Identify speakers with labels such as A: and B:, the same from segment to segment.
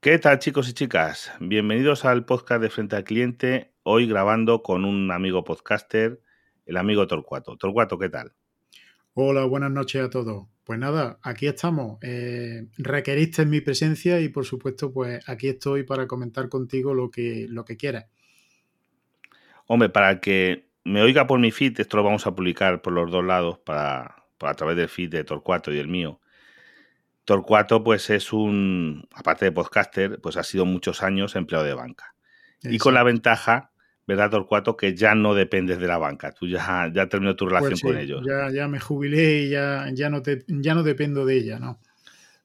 A: ¿Qué tal chicos y chicas? Bienvenidos al podcast de Frente al Cliente, hoy grabando con un amigo podcaster, el amigo Torcuato. Torcuato, ¿qué tal?
B: Hola, buenas noches a todos. Pues nada, aquí estamos. Eh, requeriste mi presencia y por supuesto, pues aquí estoy para comentar contigo lo que, lo que quieras.
A: Hombre, para que me oiga por mi feed, esto lo vamos a publicar por los dos lados, para, a través del feed de Torcuato y el mío. Torcuato, pues es un, aparte de podcaster, pues ha sido muchos años empleado de banca. Y con la ventaja, ¿verdad, Torcuato? Que ya no dependes de la banca. Tú ya, ya terminó tu relación
B: Pues sí,
A: con ellos.
B: Ya, ya me jubilé y ya, ya, no te, ya no dependo de ella, ¿no?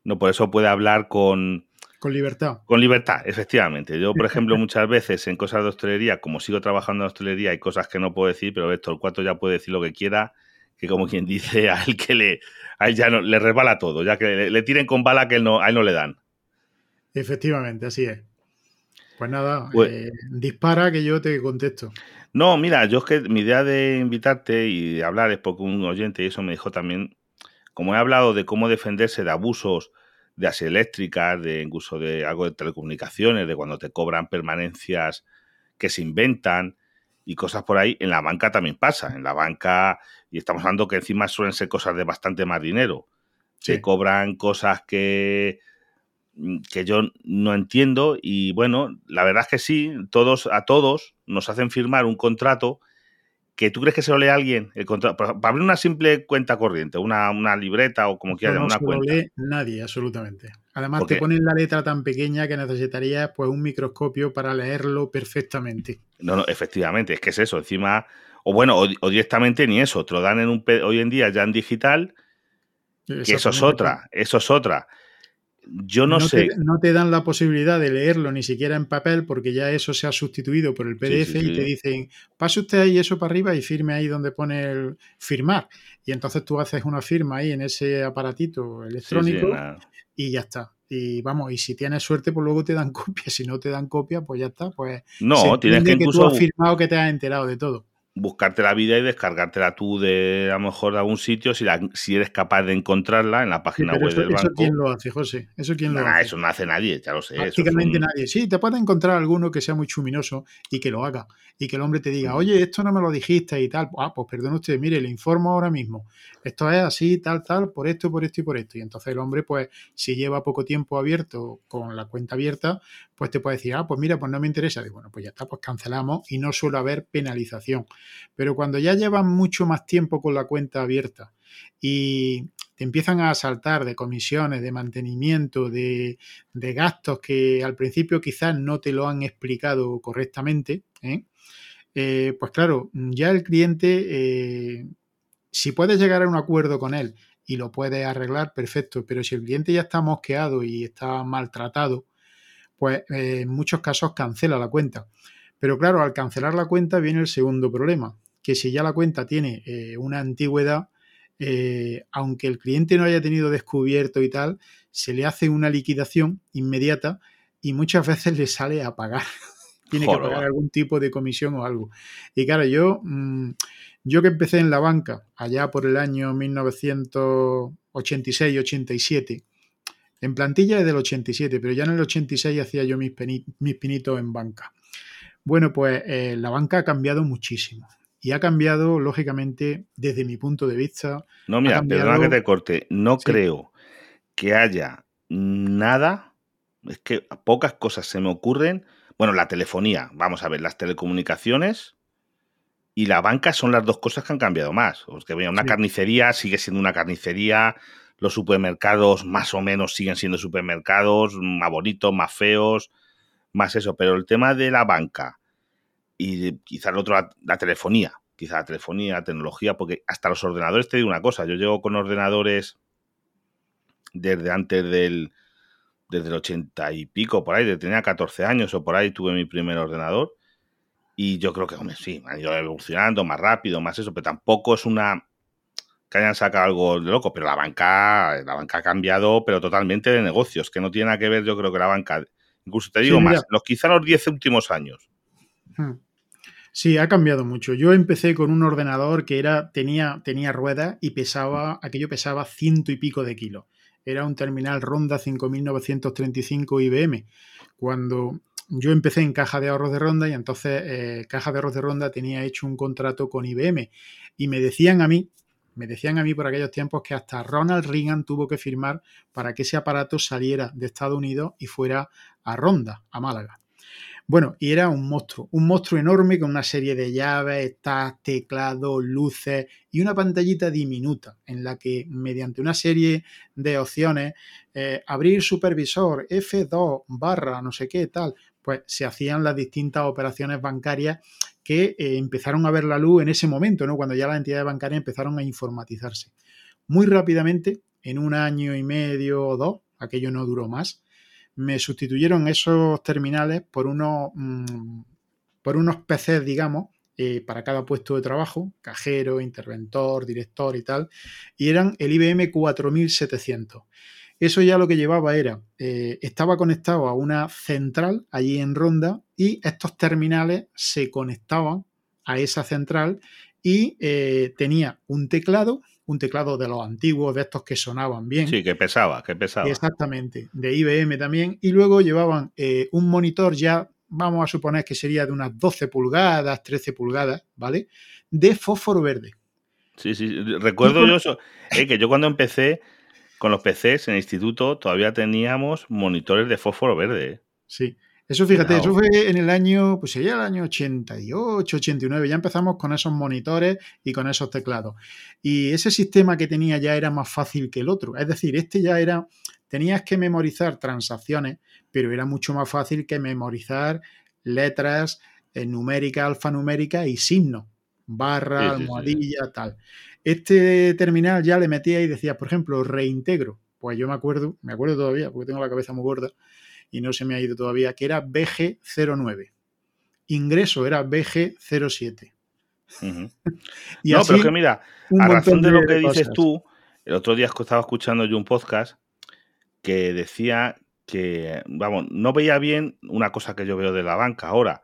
A: No, por eso puede hablar con,
B: Con libertad.
A: Con libertad, efectivamente. Yo, por ejemplo, muchas veces en cosas de hostelería, como sigo trabajando en hostelería, hay cosas que no puedo decir, pero cuarto ya puede decir lo que quiera, que como quien dice, a él que le, a él ya no, le resbala todo, ya que le, le tiren con bala que él no, a él no le dan.
B: Efectivamente, así es. Pues nada,
A: Pues-
B: eh, dispara que yo te contesto.
A: No, mira, yo es que mi idea de invitarte y de hablar es porque un oyente y eso me dijo también, como he hablado de cómo defenderse de abusos de as eléctricas, de incluso de algo de telecomunicaciones, de cuando te cobran permanencias que se inventan y cosas por ahí, en la banca también pasa. En la banca, y estamos hablando que encima suelen ser cosas de bastante más dinero.
B: Sí.
A: Te cobran cosas que, que yo no entiendo y bueno, la verdad es que sí, todos a todos nos hacen firmar un contrato que tú crees que se lo lee a alguien, el contrato, para abrir una simple cuenta corriente, una, una libreta o como quieras,
B: no
A: una
B: se lo
A: cuenta.
B: lee nadie, absolutamente. Además,
A: Porque-
B: te ponen la letra tan pequeña que necesitarías pues, un microscopio para leerlo perfectamente.
A: No, no, efectivamente, es que es eso, encima, o bueno, o, o directamente ni eso, te lo dan en un, hoy en día ya en digital, que eso es otra, eso es otra. Yo no, sé,
B: Te, no te dan la posibilidad de leerlo ni siquiera en papel porque ya eso se ha sustituido por el PDF
A: sí,
B: y te dicen, pase usted ahí eso para arriba y firme ahí donde pone el firmar. Y entonces tú haces una firma ahí en ese aparatito electrónico y ya está. Y vamos, y si tienes suerte, pues luego te dan copia. Si no te dan copia, pues ya está. Pues se
A: no, tienes que
B: entiende tú
A: incluso
B: has firmado que te has enterado de todo.
A: Buscarte la vida y descargártela tú de a lo mejor de algún sitio si, la- si eres capaz de encontrarla en la página web
B: eso,
A: del
B: eso
A: banco.
B: quién lo hace, José. Eso quién lo hace.
A: eso no hace nadie, ya lo sé. eso
B: Prácticamente
A: un-
B: nadie. Sí, te puedes encontrar alguno que sea muy chuminoso y que lo haga. Y que el hombre te diga, oye, esto no me lo dijiste y tal. Ah, pues perdón usted, mire, le informo ahora mismo. Esto es así, tal, tal, por esto, por esto y por esto. Y entonces el hombre, pues, si lleva poco tiempo abierto con la cuenta abierta, pues te puede decir, ah, pues mira, pues no me interesa. Digo, bueno, pues ya está, pues cancelamos y no suele haber penalización. Pero cuando ya llevan mucho más tiempo con la cuenta abierta y te empiezan a saltar de comisiones, de mantenimiento, de, de gastos que al principio quizás no te lo han explicado correctamente, ¿eh? Eh, pues claro, ya el cliente, eh, si puedes llegar a un acuerdo con él y lo puedes arreglar, perfecto, pero si el cliente ya está mosqueado y está maltratado, pues eh, en muchos casos cancela la cuenta. Pero claro, al cancelar la cuenta viene el segundo problema, que si ya la cuenta tiene eh, una antigüedad, eh, aunque el cliente no haya tenido descubierto y tal, se le hace una liquidación inmediata y muchas veces le sale a pagar. Tiene que pagar algún tipo de comisión o algo. Y claro, yo, mm, yo que empecé en la banca allá por el año 1986-87, en plantilla es del 87, pero ya en el 86 hacía yo mis, pinitos en banca. Bueno, pues eh, la banca ha cambiado muchísimo. Y ha cambiado, lógicamente, desde mi punto de vista.
A: No, mira,
B: cambiado-
A: perdona que te corte. No
B: Sí.
A: creo que haya nada. Es que pocas cosas se me ocurren. Bueno, la telefonía, vamos a ver, las telecomunicaciones y la banca son las dos cosas que han cambiado más. O que, mira, una
B: Sí.
A: carnicería sigue siendo una carnicería. Los supermercados más o menos siguen siendo supermercados, más bonitos, más feos, más eso. Pero el tema de la banca y quizás el otro, la, la telefonía, quizá la telefonía, la tecnología, porque hasta los ordenadores, te digo una cosa, yo llevo con ordenadores desde antes del, desde el 80 y pico, por ahí, desde tenía 14 años o por ahí tuve mi primer ordenador y yo creo que, hombre, sí, han ido evolucionando más rápido, más eso, pero tampoco es una que hayan sacado algo de loco, pero la banca, la banca ha cambiado, pero totalmente de negocios, que no tiene nada que ver, yo creo que la banca, incluso te digo más, los quizá los 10 últimos años.
B: Hmm. Sí, ha cambiado mucho. Yo empecé con un ordenador que era, tenía, tenía ruedas y pesaba, aquello pesaba ciento y pico de kilos. Era un terminal Ronda 5935 IBM. Cuando yo empecé en Caja de Ahorros de Ronda y entonces eh, Caja de Ahorros de Ronda tenía hecho un contrato con IBM y me decían a mí, me decían a mí por aquellos tiempos que hasta Ronald Reagan tuvo que firmar para que ese aparato saliera de Estados Unidos y fuera a Ronda, a Málaga. Bueno, y era un monstruo, un monstruo enorme con una serie de llaves, teclados, luces y una pantallita diminuta en la que mediante una serie de opciones, eh, abrir supervisor, F2, barra, no sé qué, tal, pues se hacían las distintas operaciones bancarias que eh, empezaron a ver la luz en ese momento, ¿no? Cuando ya las entidades bancarias empezaron a informatizarse. Muy rápidamente, en un año y medio o dos, aquello no duró más, me sustituyeron esos terminales por unos, mm, por unos PCs, digamos, eh, para cada puesto de trabajo, cajero, interventor, director y tal, y eran el IBM 4700. Eso ya lo que llevaba era, eh, estaba conectado a una central allí en Ronda y estos terminales se conectaban a esa central y eh, tenía un teclado, un teclado de los antiguos, de estos que sonaban bien.
A: Sí, que pesaba, que pesaba.
B: Exactamente, de IBM también. Y luego llevaban eh, un monitor ya, vamos a suponer que sería de unas 12 pulgadas, 13 pulgadas, ¿vale? De fósforo verde.
A: Sí, sí, recuerdo yo eso. que yo cuando empecé con los PCs en el instituto todavía teníamos monitores de fósforo verde. ¿eh?
B: Sí. Eso fíjate, eso fue en el año, pues sería el año 88, 89, ya empezamos con esos monitores y con esos teclados. Y ese sistema que tenía ya era más fácil que el otro. Es decir, este ya era, tenías que memorizar transacciones, pero era mucho más fácil que memorizar letras eh, numéricas, alfanuméricas y signos, barra, almohadilla, tal. Este terminal ya le metía y decía, por ejemplo, reintegro. Pues yo me acuerdo, me acuerdo todavía, porque tengo la cabeza muy gorda y no se me ha ido todavía, que era BG09. Ingreso era BG07.
A: y no, pero que mira, a razón de, lo que dices tú, el otro día estaba escuchando yo un podcast que decía que, vamos, no veía bien una cosa que yo veo de la banca ahora,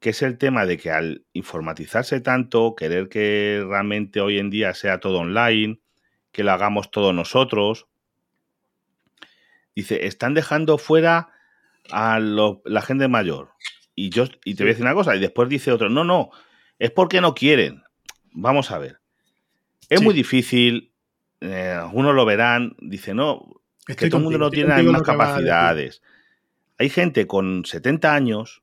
A: que es el tema de que al informatizarse tanto, querer que realmente hoy en día sea todo online, que lo hagamos todos nosotros, dice, están dejando fuera a la gente mayor. Y yo y te voy a decir una cosa, y después dice otro, no, no, es porque no quieren. Vamos a ver. Es muy difícil, eh, algunos lo verán, dice, no, es que todo el mundo no tiene las mismas capacidades. Hay gente con 70 años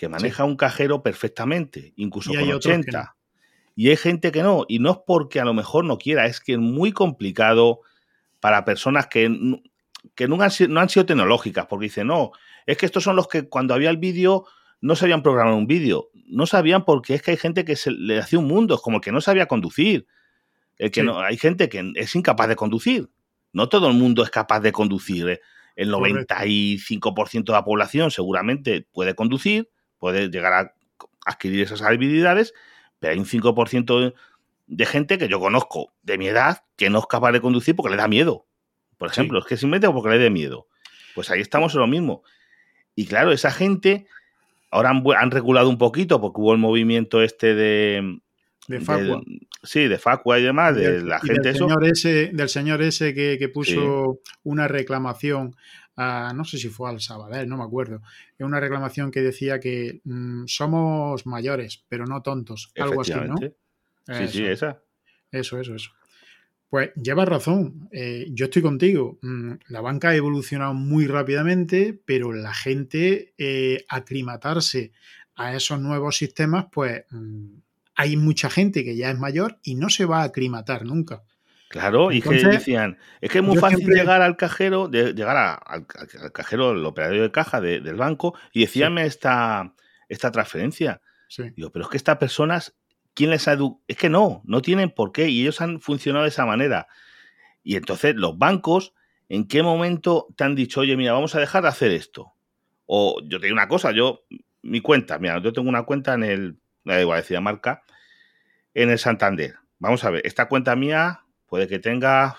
A: que maneja un cajero perfectamente, incluso con 80. Y hay gente que no, y no es porque a lo mejor no quiera, es que es muy complicado para personas que, que no, han, no han sido tecnológicas, porque dicen, no, es que estos son los que cuando había el vídeo no sabían programar un vídeo. No sabían porque es que hay gente que se le hacía un mundo, es como el que no sabía conducir. El que no, hay gente que es incapaz de conducir. No todo el mundo es capaz de conducir. ¿eh? El 95% de la población seguramente puede conducir, puede llegar a adquirir esas habilidades, pero hay un 5% de gente que yo conozco de mi edad que no es capaz de conducir porque le da miedo. Por ejemplo, es que simplemente porque le da miedo. Pues ahí estamos en lo mismo. Y claro, esa gente ahora han, regulado un poquito porque hubo el movimiento este de,
B: de Facua.
A: sí, de Facua y demás, de, la gente
B: del Señor ese, del señor ese que, puso una reclamación no sé si fue al Sabadell, no me acuerdo, una reclamación que decía que mm, somos mayores, pero no tontos, algo así, ¿no?
A: Sí, sí, esa.
B: Eso, eso, eso. Pues llevas razón, eh, yo estoy contigo. Mm, la banca ha evolucionado muy rápidamente, pero la gente eh, aclimatarse a esos nuevos sistemas, pues mm, hay mucha gente que ya es mayor y no se va a aclimatar nunca.
A: Claro, y que decían, es que es muy fácil llegar al cajero, de, llegar al, cajero, el operario de caja del banco, y decíame esta, esta transferencia. Digo, pero es que estas personas, ¿quién les ha Es que no, no tienen por qué, y ellos han funcionado de esa manera. Y entonces, los bancos, ¿en qué momento te han dicho, oye, mira, vamos a dejar de hacer esto? O yo te digo una cosa, yo, mi cuenta, mira, yo tengo una cuenta en el, da igual decir marca, en el Santander. Vamos a ver, esta cuenta mía puede que tenga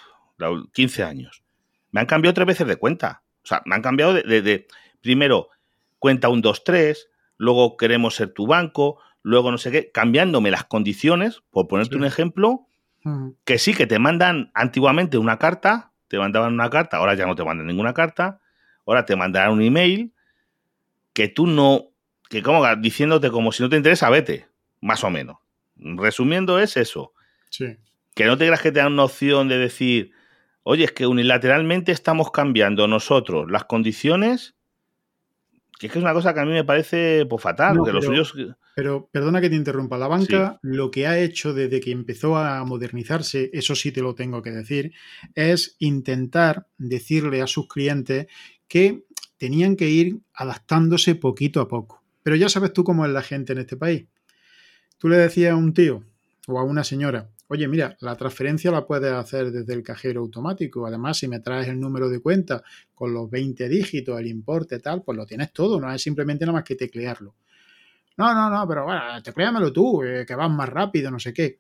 A: 15 años. Me han cambiado tres veces de cuenta. O sea, me han cambiado de, primero cuenta un 2-3, luego queremos ser tu banco, luego no sé qué, cambiándome las condiciones, por ponerte un ejemplo, que sí, que te mandan antiguamente una carta, te mandaban una carta, ahora ya no te mandan ninguna carta, ahora te mandarán un email que tú no, que como diciéndote como si no te interesa, vete, más o menos. Resumiendo es eso.
B: Sí.
A: Que no te creas que te dan una opción de decir, oye, es que unilateralmente estamos cambiando nosotros las condiciones, que es que es una cosa que a mí me parece pues, fatal, porque
B: pero,
A: los suyos...
B: Pero perdona que te interrumpa, la banca lo que ha hecho desde que empezó a modernizarse, eso sí te lo tengo que decir, es intentar decirle a sus clientes que tenían que ir adaptándose poquito a poco. Pero ya sabes tú cómo es la gente en este país. Tú le decías a un tío o a una señora, oye, mira, la transferencia la puedes hacer desde el cajero automático. Además, si me traes el número de cuenta con los 20 dígitos, el importe, tal, pues lo tienes todo, no es simplemente nada más que teclearlo. No, no, no, pero bueno, tecleamelo tú, eh, que vas más rápido, no sé qué.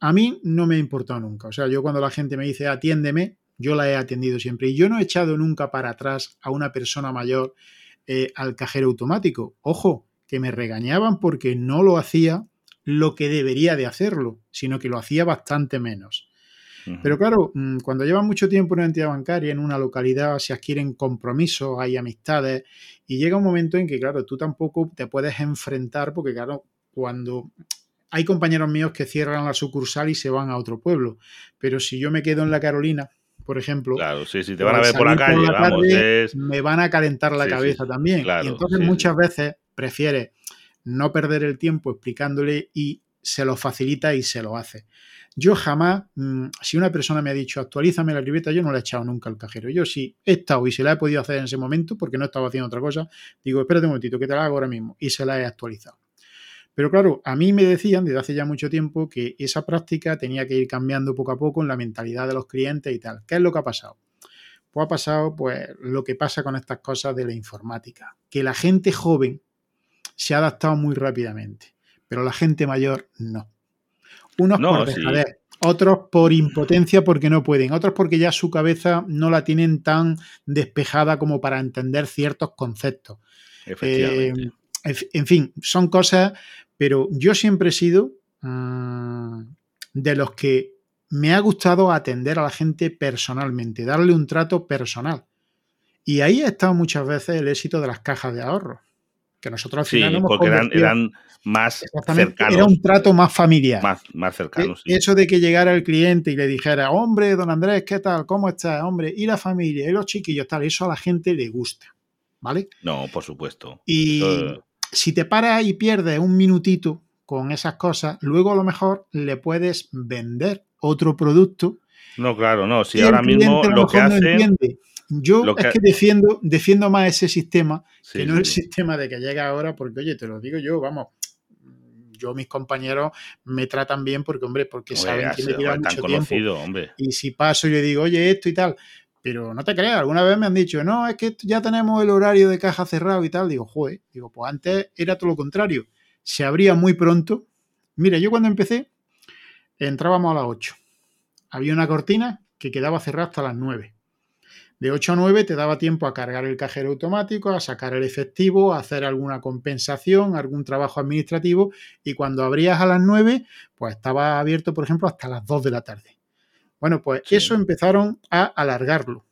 B: A mí no me ha importado nunca. O sea, yo cuando la gente me dice atiéndeme, yo la he atendido siempre. Y yo no he echado nunca para atrás a una persona mayor eh, al cajero automático. Ojo, que me regañaban porque no lo hacía lo que debería de hacerlo, sino que lo hacía bastante menos. Pero claro, mm, cuando llevas mucho tiempo en una entidad bancaria, en una localidad, se adquieren compromisos, hay amistades, y llega un momento en que, claro, tú tampoco te puedes enfrentar, porque, claro, cuando hay compañeros míos que cierran la sucursal y se van a otro pueblo, pero si yo me quedo en la Carolina, por ejemplo.
A: Claro, sí, sí, te van a ver por la calle, vamos,
B: me van a calentar la cabeza también. y entonces muchas veces prefieres no perder el tiempo explicándole y se lo facilita y se lo hace. Yo jamás, mm, si una persona me ha dicho actualízame la libreta, yo no la he echado nunca al cajero. Yo sí he estado y se la he podido hacer en ese momento porque no estaba haciendo otra cosa, digo, espérate un momentito, que te la hago ahora mismo y se la he actualizado. Pero claro, a mí me decían desde hace ya mucho tiempo que esa práctica tenía que ir cambiando poco a poco en la mentalidad de los clientes y tal. ¿Qué es lo que ha pasado? Pues ha pasado pues lo que pasa con estas cosas de la informática, que la gente joven se ha adaptado muy rápidamente, pero la gente mayor no. Unos por dejadez, otros por impotencia porque no pueden, otros porque ya su cabeza no la tienen tan despejada como para entender ciertos conceptos. Eh, en fin, son cosas, pero yo siempre he sido mm, de los que me ha gustado atender a la gente personalmente, darle un trato personal. Y ahí ha estado muchas veces el éxito de las cajas de ahorro que nosotros al final
A: sí, porque eran, más cercanos.
B: Era un trato más familiar.
A: Más, más cercano,
B: e Eso de que llegara el cliente y le dijera, hombre, don Andrés, ¿qué tal? ¿Cómo estás? Hombre, y la familia, y los chiquillos, tal, eso a la gente le gusta. ¿Vale?
A: No, por supuesto.
B: Y si te paras y pierdes un minutito con esas cosas, luego a lo mejor le puedes vender otro producto.
A: No, claro, no. Si ahora mismo lo, que hacen.
B: Yo es que defiendo, defiendo más ese sistema que no el sistema de que llega ahora, porque oye, te lo digo yo, vamos, yo mis compañeros me tratan bien porque, hombre, porque saben que me lleva mucho tiempo.
A: Hombre.
B: Y si paso y le digo, oye, esto y tal, pero no te creas, alguna vez me han dicho, no, es que ya tenemos el horario de caja cerrado y tal. Digo, joder, digo, pues antes era todo lo contrario. Se abría muy pronto. Mira, yo cuando empecé, entrábamos a las 8. Había una cortina que quedaba cerrada hasta las 9. De 8 a 9 te daba tiempo a cargar el cajero automático, a sacar el efectivo, a hacer alguna compensación, algún trabajo administrativo y cuando abrías a las 9, pues estaba abierto, por ejemplo, hasta las 2 de la tarde. Bueno, pues eso empezaron a alargarlo,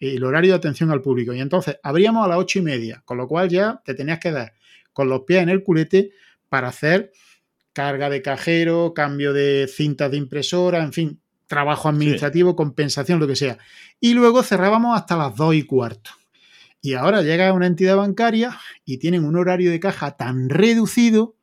B: el horario de atención al público. Y entonces abríamos a las 8 y media, con lo cual ya te tenías que dar con los pies en el culete para hacer carga de cajero, cambio de cintas de impresora, en fin, trabajo administrativo, compensación, lo que sea. Y luego cerrábamos hasta las 2 y cuarto. Y ahora llega una entidad bancaria y tienen un horario de caja tan reducido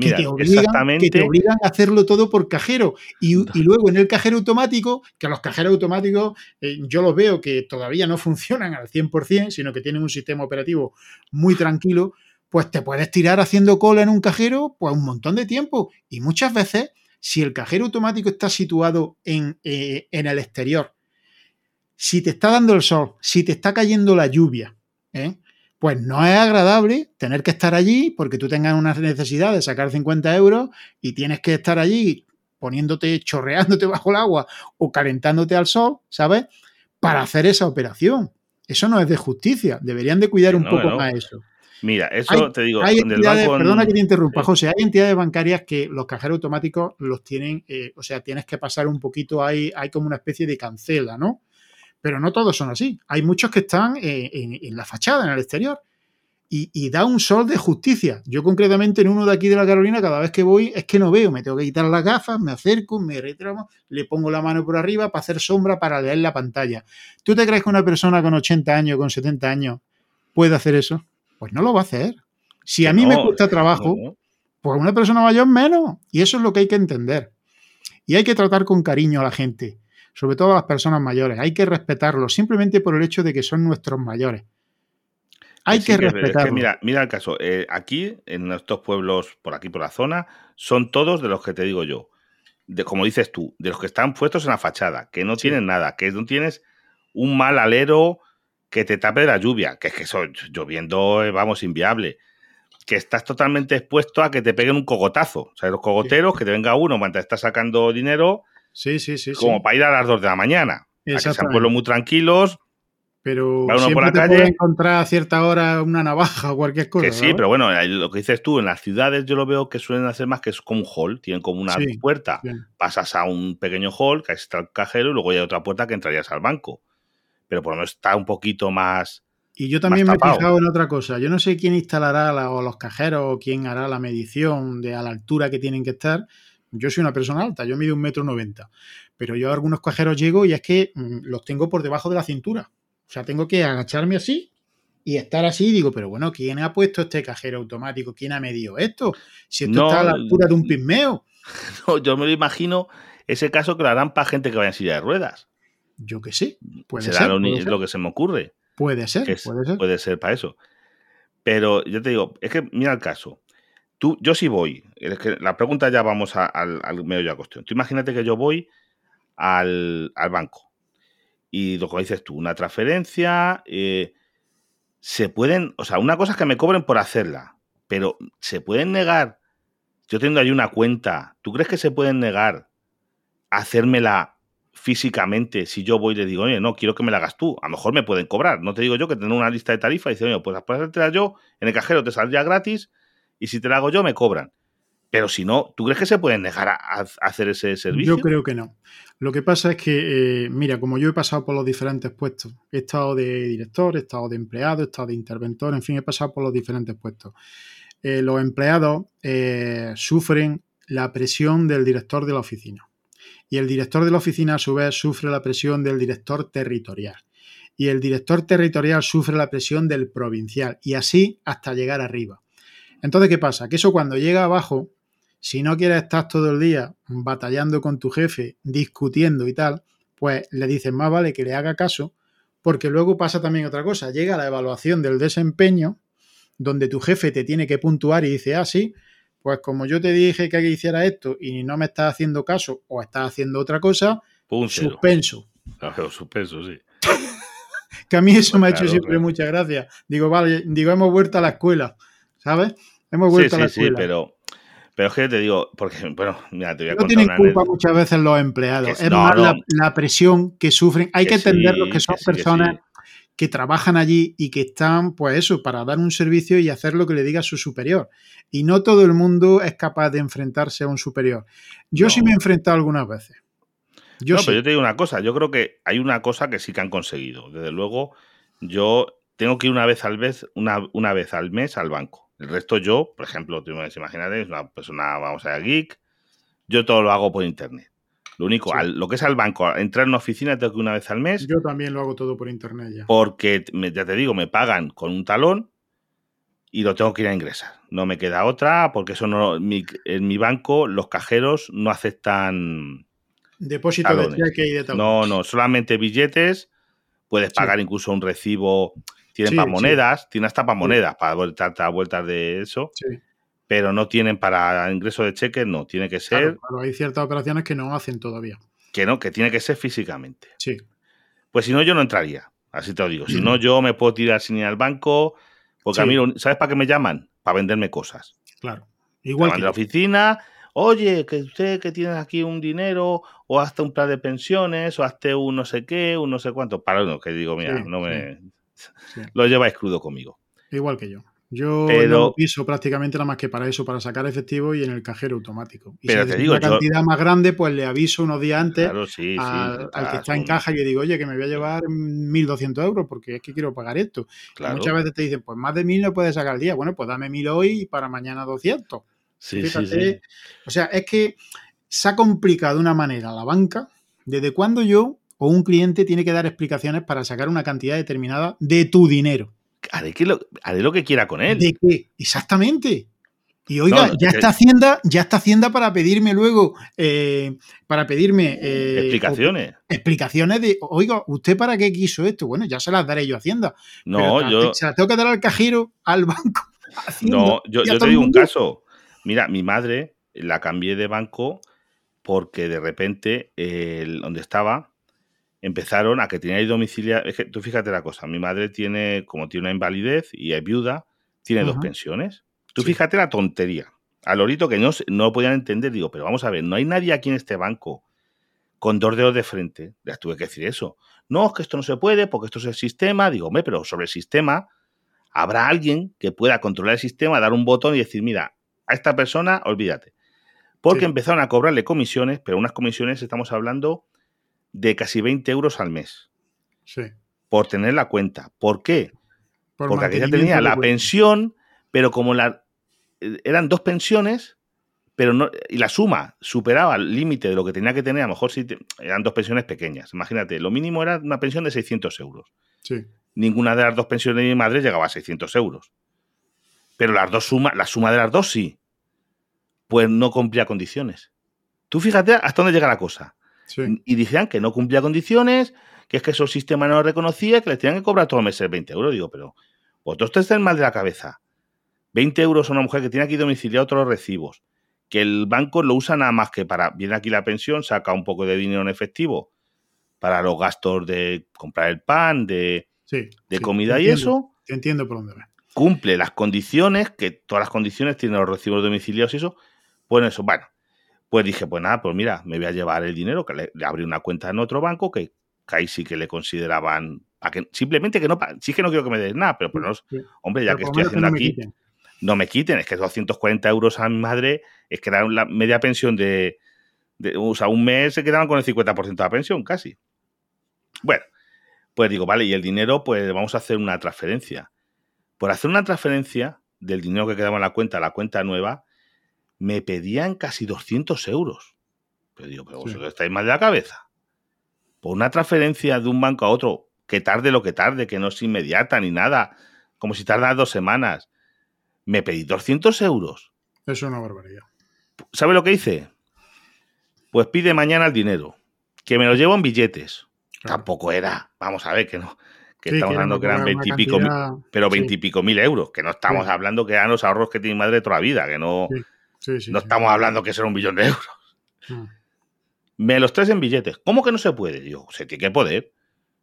B: que, te obligan, a hacerlo todo por cajero. Y, luego en el cajero automático, que los cajeros automáticos eh, yo los veo que todavía no funcionan al 100%, sino que tienen un sistema operativo muy tranquilo, pues te puedes tirar haciendo cola en un cajero pues un montón de tiempo. Y muchas veces si el cajero automático está situado en, eh, en, el exterior, si te está dando el sol, si te está cayendo la lluvia, ¿eh? pues no es agradable tener que estar allí porque tú tengas una necesidad de sacar 50 euros y tienes que estar allí poniéndote, chorreándote bajo el agua o calentándote al sol, ¿sabes? Para hacer esa operación. Eso no es de justicia. Deberían de cuidar un poco más eso.
A: Mira, eso te digo.
B: Hay entidades, perdona que te interrumpa, José. Hay entidades bancarias que los cajeros automáticos los tienen, eh, o sea, tienes que pasar un poquito ahí, hay como una especie de cancela, ¿no? Pero no todos son así. Hay muchos que están en, la fachada, en el exterior. Y, da un sol de justicia. Yo concretamente en uno de aquí de la Carolina, cada vez que voy, es que no veo, me tengo que quitar las gafas, me acerco, me retramo, le pongo la mano por arriba para hacer sombra, para leer la pantalla. ¿Tú te crees que una persona con 80 años, con 70 años, puede hacer eso? Pues no lo va a hacer. Si a mí me cuesta trabajo, pues una persona mayor menos. Y eso es lo que hay que entender. Y hay que tratar con cariño a la gente sobre todo a las personas mayores. Hay que respetarlos simplemente por el hecho de que son nuestros mayores. Hay que, respetarlos.
A: mira, mira el caso. Eh, aquí, en estos pueblos, por aquí, por la zona, son todos de los que te digo yo. De, como dices tú, de los que están puestos en la fachada, que no tienen nada, que no tienes un mal alero que te tape de la lluvia, que es que eso lloviendo, eh, vamos, inviable. Que estás totalmente expuesto a que te peguen un cogotazo. O sea, los cogoteros, que te venga uno mientras estás sacando dinero
B: Sí, sí, sí.
A: Como para ir a las 2 de la mañana. A que sean pueblos muy tranquilos.
B: Pero uno siempre por la te calle. Puede encontrar a cierta hora una navaja o cualquier cosa.
A: Que sí, pero bueno, lo que dices tú, en las ciudades yo lo veo que suelen hacer más que es como un hall. Tienen como una puerta. Pasas a un pequeño hall, que está el cajero, y luego hay otra puerta que entrarías al banco. Pero por lo menos está un poquito más.
B: Y yo también me he fijado en otra cosa. Yo no sé quién instalará o los cajeros o quién hará la medición de a la altura que tienen que estar yo soy una persona alta, yo mido un metro noventa, pero yo a algunos cajeros llego y es que mm, los tengo por debajo de la cintura. O sea, tengo que agacharme así y estar así. digo, pero bueno, ¿quién ha puesto este cajero automático? ¿Quién ha medido esto? Si esto está a la altura de un pismeo.
A: No, yo me lo imagino ese caso que lo harán para gente que vaya en silla de ruedas.
B: Yo que sí.
A: Puede ser. Lo, lo que se me ocurre.
B: Puede ser, puede ser.
A: Puede ser para eso. Pero yo te digo, es que mira el caso yo sí voy. la pregunta ya vamos al, medio de la cuestión. Tú imagínate que yo voy al, banco y lo que dices tú, una transferencia, eh, se pueden, o sea, una cosa es que me cobren por hacerla, pero se pueden negar, yo tengo ahí una cuenta, ¿tú crees que se pueden negar hacérmela físicamente si yo voy y le digo, oye, no, quiero que me la hagas tú? A lo mejor me pueden cobrar, no te digo yo que tengo una lista de tarifas y dice, oye, pues para hacértela yo, en el cajero te saldría gratis y si te la hago yo me cobran. Pero si no, ¿tú crees que se pueden dejar a, hacer ese servicio?
B: Yo creo que no. Lo que pasa es que, eh, mira, como yo he pasado por los diferentes puestos, he estado de director, he estado de empleado, he estado de interventor, en fin, he pasado por los diferentes puestos. Eh, los empleados eh, sufren la presión del director de la oficina. Y el director de la oficina, a su vez, sufre la presión del director territorial. Y el director territorial sufre la presión del provincial. Y así hasta llegar arriba. Entonces, ¿qué pasa? Que eso cuando llega abajo, si no quieres estar todo el día batallando con tu jefe, discutiendo y tal, pues le dices más vale que le haga caso, porque luego pasa también otra cosa. Llega la evaluación del desempeño, donde tu jefe te tiene que puntuar y dice, ah, sí, pues como yo te dije que hiciera esto y no me estás haciendo caso o estás haciendo otra cosa, suspenso.
A: suspenso, sí.
B: que a mí eso me ha hecho siempre mucha gracia. Digo, vale, digo, hemos vuelto a la escuela, ¿sabes? Hemos vuelto
A: sí,
B: a la
A: Sí, pero, pero es que te digo, porque, bueno, mira, te voy a
B: no tienen culpa muchas veces los empleados. Es, más la, presión que sufren. Hay que, entender lo que son personas que, trabajan allí y que están, pues eso, para dar un servicio y hacer lo que le diga su superior. Y no todo el mundo es capaz de enfrentarse a un superior. Yo sí me he enfrentado algunas veces.
A: Yo no, pero yo te digo una cosa, yo creo que hay una cosa que sí que han conseguido. Desde luego, yo tengo que ir una vez al mes, una, una vez al mes al banco el resto yo, por ejemplo, tú imagínate, es una persona, vamos a geek, yo todo lo hago por internet. Lo único, lo que es al banco, entrar en una oficina tengo que una vez al mes.
B: Yo también lo hago todo por internet ya.
A: Porque, ya te digo, me pagan con un talón y lo tengo que ir a ingresar. No me queda otra, porque eso no, en mi banco los cajeros no aceptan
B: depósito de cheque y de talón.
A: No, no, solamente billetes. Puedes pagar incluso un recibo tienen para monedas, tienen hasta para monedas, para dar vueltas de eso. Pero no tienen para ingreso de cheques, no. Tiene que ser.
B: Claro, hay ciertas operaciones que no hacen todavía.
A: Que no, que tiene que ser físicamente.
B: Sí.
A: Pues si no, yo no entraría. Así te lo digo. Si no, yo me puedo tirar sin ir al banco. Porque a mí, ¿sabes para qué me llaman? Para venderme cosas.
B: Claro. Igual
A: que. la oficina, oye, que usted que tiene aquí un dinero, o hasta un plan de pensiones, o hasta un no sé qué, un no sé cuánto. Para uno, que digo, mira, no me. Lo lleváis crudo conmigo.
B: Igual que yo. Yo
A: Pero-
B: no piso prácticamente nada más que para eso, para sacar efectivo y en el cajero automático. Y
A: Pero
B: si
A: te digo,
B: una
A: yo-
B: cantidad más grande, pues le aviso unos días antes
A: Claro, sí, sí.
B: al, que está en caja y le digo, oye, que me voy a llevar 1.200 euros porque es que quiero pagar esto.
A: Claro.
B: muchas veces te dicen, pues más de 1.000 no puedes sacar al día. Bueno, pues dame 1.000 hoy y para mañana 200.
A: Sí, sí,
B: Fíjate. O sea, es que se ha complicado de una manera la banca. ¿Desde cuándo yo o un cliente tiene que dar explicaciones para sacar una cantidad determinada de tu dinero?
A: Haré, que lo, haré lo que quiera con él.
B: ¿De qué? Exactamente. Y oiga,
A: No, no,
B: ya está Hacienda, ya está Hacienda para pedirme luego, eh, para pedirme eh,
A: Explicaciones.
B: explicaciones de, oiga, ¿usted para qué quiso esto? Bueno, ya se las daré yo a Hacienda.
A: No,
B: pero
A: yo,
B: se las tengo que dar al cajero, al banco. Hacienda,
A: no, yo, yo te digo un caso. Mira, mi madre la cambié de banco porque de repente, eh, donde estaba, empezaron a que tenía ahí domicilia. Es que tú fíjate la cosa, mi madre tiene, como tiene una invalidez y es viuda, tiene dos pensiones. Tú
B: Sí.
A: fíjate la tontería. Al lorito que no, no lo podían entender, digo, pero vamos a ver, no hay nadie aquí en este banco con dos dedos de frente. Les tuve que decir eso. No, es que esto no se puede porque esto es el sistema. Digo, hombre, pero sobre el sistema habrá alguien que pueda controlar el sistema, dar un botón y decir, mira, a esta persona, olvídate. Porque
B: Sí.
A: empezaron a cobrarle comisiones, pero unas comisiones estamos hablando de casi 20 euros al mes
B: Sí.
A: por tener la cuenta. ¿Por qué?
B: por
A: Porque aquella tenía la pensión, pero como la, eh, eran dos pensiones, pero no, y la suma superaba el límite de lo que tenía que tener, a lo mejor si te- eran dos pensiones pequeñas. Imagínate, lo mínimo era una pensión de 600 euros.
B: Sí.
A: Ninguna de las dos pensiones de mi madre llegaba a 600 euros. Pero las dos suma, la suma de las dos sí. Pues no cumplía condiciones. Tú fíjate hasta dónde llega la cosa.
B: Sí.
A: Y decían que no cumplía condiciones, que es que esos sistemas no lo reconocía, que les tenían que cobrar todos los meses 20 euros. Digo, pero vosotros estáis mal de la cabeza. 20 euros a una mujer que tiene aquí domiciliado todos los recibos, que el banco lo usa nada más que para, viene aquí la pensión, saca un poco de dinero en efectivo para los gastos de comprar el pan, de,
B: sí,
A: de
B: sí,
A: comida
B: te
A: y
B: entiendo,
A: eso,
B: Te entiendo por dónde vas.
A: cumple las condiciones, que todas las condiciones tienen los recibos domiciliados y eso, pues eso, bueno, pues dije, pues nada, pues mira, me voy a llevar el dinero, que le, le abrí una cuenta en otro banco, que, que ahí sí que le consideraban, a que, simplemente que no, sí que no quiero que me des nada, pero pues no, hombre, ya
B: Pero
A: que estoy haciendo
B: no
A: aquí,
B: quiten.
A: no me quiten, es que 240 euros a mi madre, es que era la media pensión de, de- o sea, un mes se quedaban con el 50% de la pensión, casi. Bueno, pues digo, vale, y el dinero, pues vamos a hacer una transferencia. Por hacer una transferencia del dinero que quedaba en la cuenta a la cuenta nueva, me pedían casi 200 euros. Pero digo, pero
B: Sí.
A: vosotros estáis mal de la cabeza. Por una transferencia de un banco a otro, que tarde lo que tarde, que no es inmediata ni nada, como si tarda dos semanas, me pedí 200 euros.
B: Es una barbaridad.
A: ¿Sabe lo que hice? Pues pide mañana el dinero, que me lo llevo en billetes.
B: Claro.
A: Tampoco era, vamos a ver, que no, que
B: Sí,
A: estamos hablando que eran
B: una
A: 20 y pico mil,
B: cantidad-
A: pero
B: sí,
A: 20 y pico mil euros, que no estamos
B: Sí.
A: hablando que eran los ahorros que tiene mi madre toda la vida, que no,
B: Sí, sí, sí,
A: no
B: sí.
A: estamos hablando que será un billón de euros.
B: Mm.
A: Me los traes en billetes. ¿Cómo que no se puede? Digo, se tiene que poder.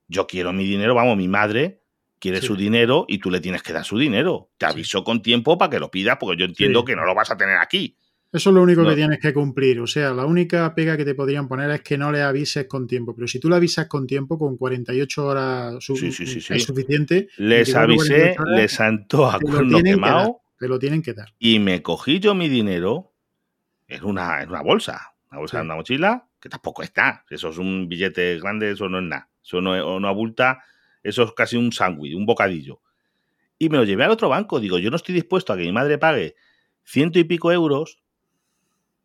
A: Yo quiero mi dinero, vamos, mi madre quiere su dinero y tú le tienes que dar su dinero. Te aviso con tiempo para que lo pidas, porque yo entiendo que no lo vas a tener aquí.
B: Eso es lo único
A: No.
B: que tienes que cumplir. O sea, la única pega que te podrían poner es que no le avises con tiempo. Pero si tú le avisas con tiempo, con 48 horas su-
A: Sí, sí, sí,
B: es suficiente.
A: Les
B: 24,
A: avisé,
B: 48 horas,
A: les santó a cuerno quemado
B: Te lo tienen que dar.
A: y me cogí yo mi dinero en una, en una bolsa. Una bolsa
B: Sí.
A: en una mochila, que tampoco está. Eso es un billete grande, eso no es nada. Eso no, es- no abulta, eso es casi un sándwich, un bocadillo. Y me lo llevé al otro banco. Digo, yo no estoy dispuesto a que mi madre pague ciento y pico euros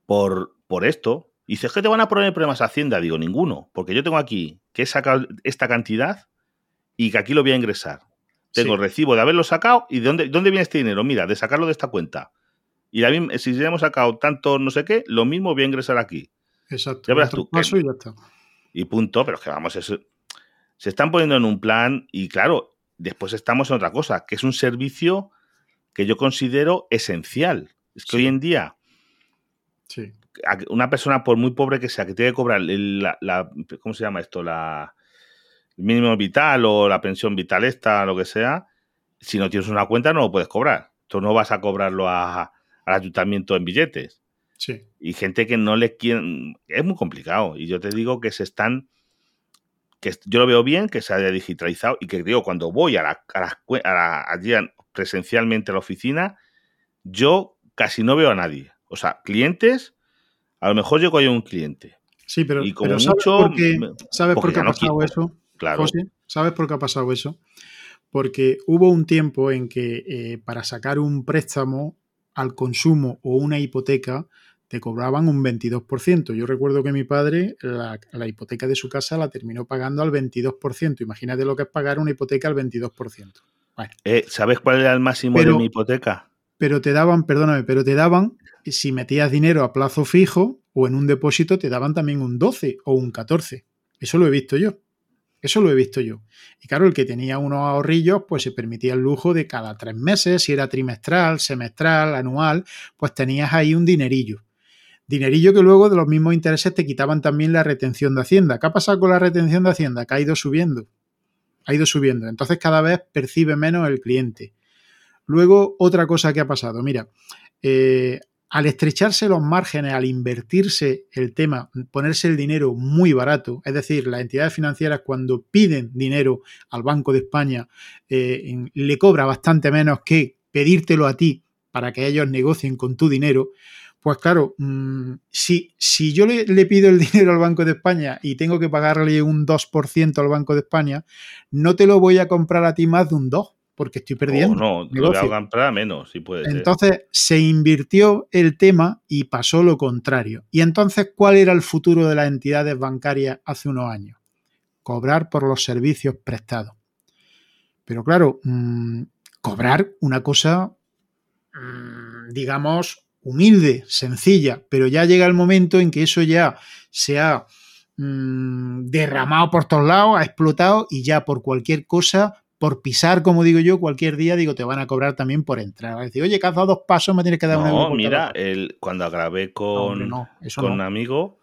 A: por, por esto. Y dice, es que te van a poner problemas a Hacienda. Digo, ninguno. Porque yo tengo aquí que he sacado esta cantidad y que aquí lo voy a ingresar. Tengo
B: Sí.
A: el recibo de haberlo sacado y de dónde, dónde viene este dinero. Mira, de sacarlo de esta cuenta. Y la misma- si hemos sacado tanto no sé qué, lo mismo voy a ingresar aquí.
B: Exacto.
A: Ya verás tú, que-
B: paso y ya está.
A: Y punto. Pero es que vamos, es- se están poniendo en un plan y claro, después estamos en otra cosa, que es un servicio que yo considero esencial. Es que
B: Sí.
A: hoy en día
B: Sí.
A: una persona, por muy pobre que sea, que tiene que cobrar la, la- ¿cómo se llama esto? La mínimo vital o la pensión vital esta, lo que sea, si no tienes una cuenta no lo puedes cobrar. Tú no vas a cobrarlo a- al ayuntamiento en billetes.
B: Sí.
A: Y gente que no le quieren... Es muy complicado. Y yo te digo que se están... que yo lo veo bien, que se haya digitalizado y que digo, cuando voy a la, a a la- allí a- presencialmente a la oficina, yo casi no veo a nadie. O sea, clientes, a lo mejor yo cojo un cliente.
B: Sí, pero,
A: Y como
B: pero ¿sabes
A: mucho,
B: por qué,
A: me-
B: ¿sabes por qué ha pasado eso?
A: Claro.
B: José, ¿sabes por qué ha pasado eso? Porque hubo un tiempo en que eh, para sacar un préstamo al consumo o una hipoteca te cobraban un 22%. Yo recuerdo que mi padre la, la hipoteca de su casa la terminó pagando al 22%. Imagínate lo que es pagar una hipoteca al 22%. Bueno,
A: Eh, ¿Sabes cuál era el máximo
B: Pero-
A: de mi hipoteca?
B: pero te daban, perdóname, pero te daban, si metías dinero a plazo fijo o en un depósito, te daban también un 12 o un 14. Eso lo he visto yo. Eso lo he visto yo. Y claro, el que tenía unos ahorrillos, pues se permitía el lujo de cada tres meses, si era trimestral, semestral, anual, pues tenías ahí un dinerillo. Dinerillo que luego de los mismos intereses te quitaban también la retención de Hacienda. ¿Qué ha pasado con la retención de Hacienda? Que ha ido subiendo. Ha ido subiendo. Entonces cada vez percibe menos el cliente. Luego, otra cosa que ha pasado. Mira, eh, al estrecharse los márgenes, al invertirse el tema, ponerse el dinero muy barato, es decir, las entidades financieras cuando piden dinero al Banco de España eh, le cobra bastante menos que pedírtelo a ti para que ellos negocien con tu dinero, pues claro, mm, si, si yo le, le pido el dinero al Banco de España y tengo que pagarle un 2% al Banco de España, no te lo voy a comprar a ti más de un 2%, porque estoy perdiendo.
A: O no, lo voy a menos, si puede ser.
B: Entonces se invirtió el tema y pasó lo contrario. Y entonces, ¿cuál era el futuro de las entidades bancarias hace unos años? Cobrar por los servicios prestados. Pero claro, mmm, cobrar una cosa, mmm, digamos, humilde, sencilla, pero ya llega el momento en que eso ya se ha mmm, derramado por todos lados, ha explotado y ya por cualquier cosa por pisar, como digo yo, cualquier día, digo, te van a cobrar también por entrar. A decir, oye, que has dado dos pasos, me tienes que dar un euro
A: No, mira,
B: cada paso".
A: el, cuando grabé
B: No,
A: con,
B: hombre, no,
A: con
B: no.
A: un amigo,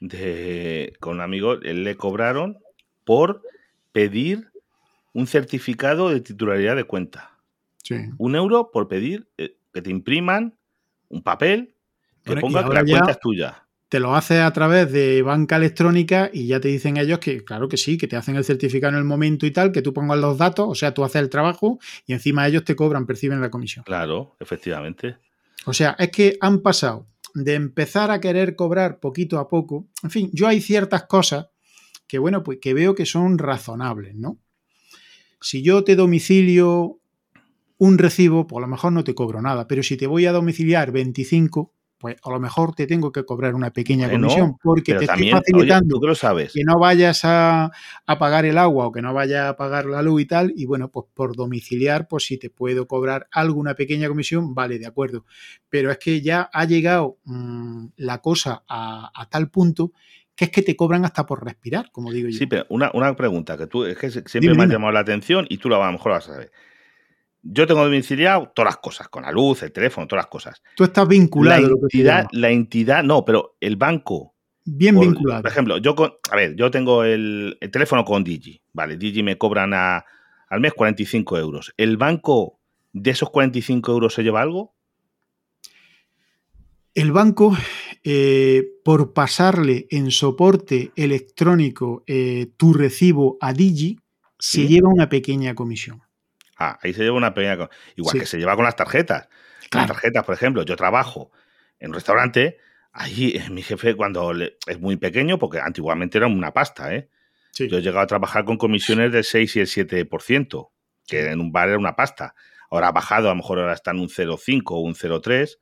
A: de, con un amigo, él le cobraron por pedir un certificado de titularidad de cuenta.
B: Sí.
A: Un euro por pedir eh, que te impriman un papel que
B: Bueno,
A: ponga que la
B: ya-
A: cuenta es tuya.
B: Te lo haces a través de banca electrónica y ya te dicen ellos que, claro que sí, que te hacen el certificado en el momento y tal, que tú pongas los datos, o sea, tú haces el trabajo y encima ellos te cobran, perciben la comisión.
A: Claro, efectivamente.
B: O sea, es que han pasado de empezar a querer cobrar poquito a poco. En fin, yo hay ciertas cosas que, bueno, pues que veo que son razonables, ¿no? Si yo te domicilio un recibo, pues a lo mejor no te cobro nada, pero si te voy a domiciliar 25, pues a lo mejor te tengo que cobrar una pequeña comisión porque te
A: también,
B: estoy
A: oye,
B: facilitando
A: tú que lo sabes.
B: que no vayas a, a pagar el agua o que no vayas a pagar la luz y tal, y bueno, pues por domiciliar, pues si te puedo cobrar alguna pequeña comisión, vale, de acuerdo. Pero es que ya ha llegado mmm, la cosa a, a, tal punto que es que te cobran hasta por respirar, como digo yo.
A: Sí, pero una, una pregunta que tú, es que siempre
B: Dime,
A: me ha
B: dime.
A: llamado la atención y tú lo, a lo mejor lo vas a saber. Yo tengo domiciliado todas las cosas, con la luz, el teléfono, todas las cosas.
B: Tú estás vinculado.
A: La entidad, la entidad, no, pero el banco.
B: Bien
A: por,
B: vinculado.
A: Por ejemplo, yo con, a ver, yo tengo el, el teléfono con Digi, ¿vale? Digi me cobran a- al mes 45 euros. ¿El banco de esos 45 euros se lleva algo?
B: El banco, eh, por pasarle en soporte electrónico eh, tu recibo a Digi, se lleva una pequeña comisión.
A: Ah, ahí se lleva una pequeña. Igual
B: Sí.
A: que se lleva con las tarjetas. Las tarjetas, por ejemplo, yo trabajo en un restaurante, ahí eh, mi jefe cuando le- es muy pequeño, porque antiguamente era una pasta, ¿eh?
B: Sí.
A: Yo he llegado a trabajar con comisiones del 6 y el 7%, que en un bar era una pasta. Ahora ha bajado, a lo mejor ahora está en un 0,5 o un 0,3.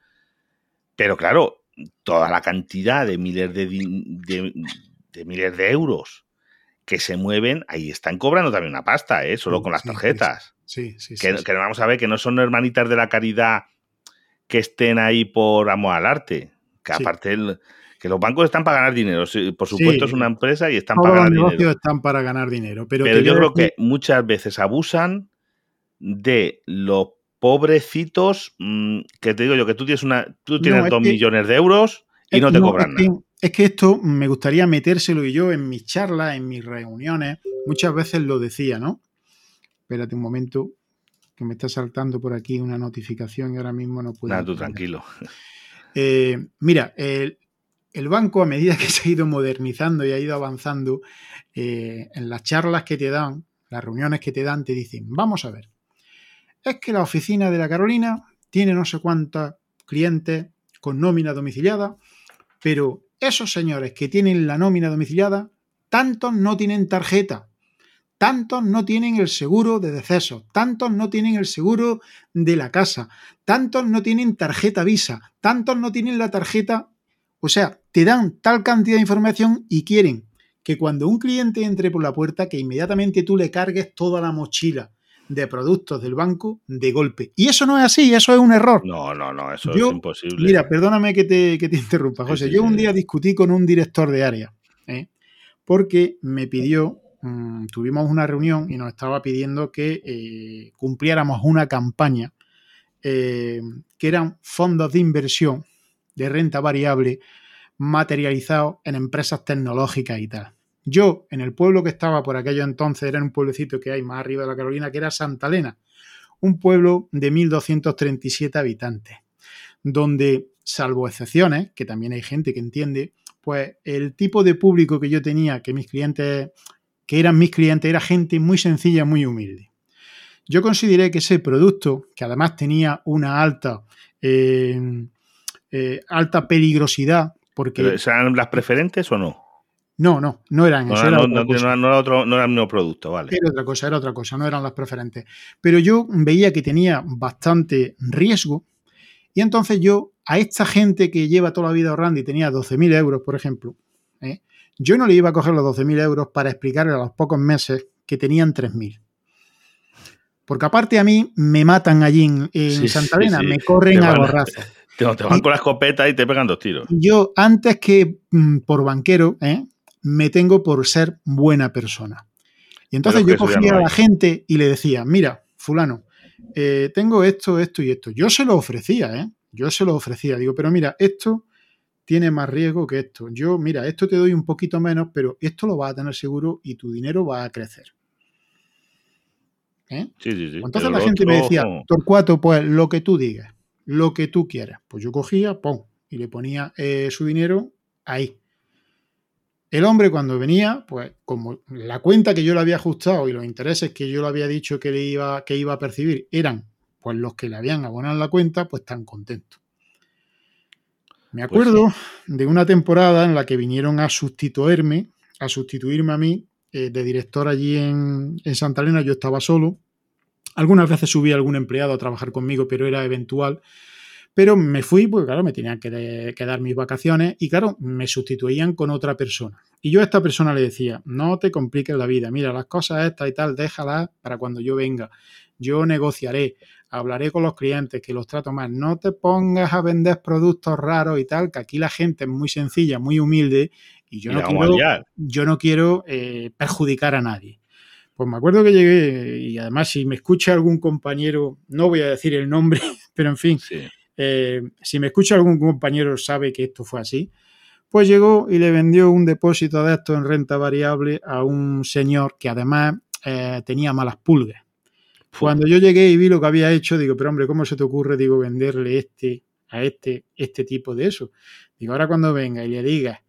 A: Pero claro, toda la cantidad de miles de, di- de- de miles de euros que se mueven, ahí están cobrando también una pasta, ¿eh? Solo
B: Sí,
A: con las tarjetas.
B: Sí, sí.
A: Que,
B: sí.
A: que vamos a ver que no son hermanitas de la caridad que estén ahí por amor al arte. Que
B: Sí.
A: aparte, el- que los bancos están para ganar dinero. Por supuesto,
B: Sí.
A: es una empresa y están
B: Todos
A: para
B: los
A: ganar
B: negocios
A: dinero.
B: están para ganar dinero. Pero,
A: yo creo que muchas veces abusan de los pobrecitos mm, que te digo yo que tú tienes una tú tienes
B: No,
A: dos
B: que-
A: millones de euros y
B: es-
A: no te cobran
B: es que-
A: nada.
B: Es que esto me gustaría metérselo y yo en mis charlas, en mis reuniones, muchas veces lo decía, ¿no? Espérate un momento, que me está saltando por aquí una notificación y ahora mismo no puedo.
A: Nada, tú
B: entender.
A: tranquilo.
B: Eh, mira, el, el banco a medida que se ha ido modernizando y ha ido avanzando, eh, en las charlas que te dan, las reuniones que te dan, te dicen, vamos a ver, es que la oficina de la Carolina tiene no sé cuántos clientes con nómina domiciliada, pero esos señores que tienen la nómina domiciliada, tantos no tienen tarjeta, tantos no tienen el seguro de deceso, tantos no tienen el seguro de la casa, tantos no tienen tarjeta Visa, tantos no tienen la tarjeta... O sea, te dan tal cantidad de información y quieren que cuando un cliente entre por la puerta, que inmediatamente tú le cargues toda la mochila de productos del banco de golpe. Y eso no es así, eso es un error.
A: No, no, no, eso es imposible.
B: Mira, perdóname que te, que te interrumpa, José. Yo un día discutí con un director de área, ¿eh? porque me pidió, mm, tuvimos una reunión y nos estaba pidiendo que eh, cumpliéramos una campaña eh, que eran fondos de inversión de renta variable materializados en empresas tecnológicas y tal. Yo, en el pueblo que estaba por aquello entonces, era un pueblecito que hay más arriba de la Carolina, que era Santa Elena, un pueblo de 1.237 habitantes, donde, salvo excepciones, que también hay gente que entiende, pues el tipo de público que yo tenía, que mis clientes, que eran mis clientes, era gente muy sencilla, muy humilde. Yo consideré que ese producto, que además tenía una alta, eh, eh, alta peligrosidad, porque...
A: ¿Eran las preferentes o no?
B: No, no, no eran
A: eso. No, no, era otro, no era el mismo producto, vale.
B: Era otra cosa, era otra cosa, no eran las preferentes. Pero yo veía que tenía bastante riesgo y entonces yo a esta gente que lleva toda la vida ahorrando y tenía 12.000 euros, por ejemplo, ¿eh? Yo no le iba a coger los 12.000 euros para explicarle a los pocos meses que tenían 3.000. Porque aparte a mí me matan allí en, Santa Elena, me corren a borrazos.
A: Te, van con la escopeta y te pegan dos tiros.
B: Yo, antes que mm, por banquero, ¿eh? me tengo por ser buena persona. Y entonces yo cogía a la gente y le decía, mira, fulano, eh, tengo esto, esto y esto. Yo se lo ofrecía, ¿eh? Yo se lo ofrecía. Digo, pero mira, esto tiene más riesgo que esto. Yo, mira, esto te doy un poquito menos, pero esto lo vas a tener seguro y tu dinero va a crecer.
A: ¿Eh? Sí, sí, sí.
B: Entonces la gente me decía, Torcuato, pues lo que tú digas, lo que tú quieras. Pues yo cogía, pum, y le ponía eh, su dinero ahí. El hombre cuando venía, pues como la cuenta que yo le había ajustado y los intereses que yo le había dicho que, le iba, que iba a percibir eran pues los que le habían abonado la cuenta, pues tan contento. Me pues acuerdo de una temporada en la que vinieron a sustituirme, a sustituirme a mí eh, de director allí en, en Santa Elena, yo estaba solo. Algunas veces subía algún empleado a trabajar conmigo, pero era eventual. Pero me fui porque, claro, me tenían que, dar mis vacaciones y, claro, me sustituían con otra persona. Y yo a esta persona le decía, no te compliques la vida, mira, las cosas estas y tal, déjalas para cuando yo venga. Yo negociaré, hablaré con los clientes, que los trato más. No te pongas a vender productos raros y tal, que aquí la gente es muy sencilla, muy humilde y yo no quiero, yo no quiero eh, perjudicar a nadie. Pues me acuerdo que llegué y además si me escucha algún compañero, no voy a decir el nombre, pero en fin, eh, si me escucha algún compañero sabe que esto fue así, pues llegó y le vendió un depósito de esto en renta variable a un señor que además eh, tenía malas pulgas. Cuando yo llegué y vi lo que había hecho, digo, pero hombre, ¿cómo se te ocurre, digo, venderle este a este, este tipo de eso? Digo, ahora cuando venga y le digas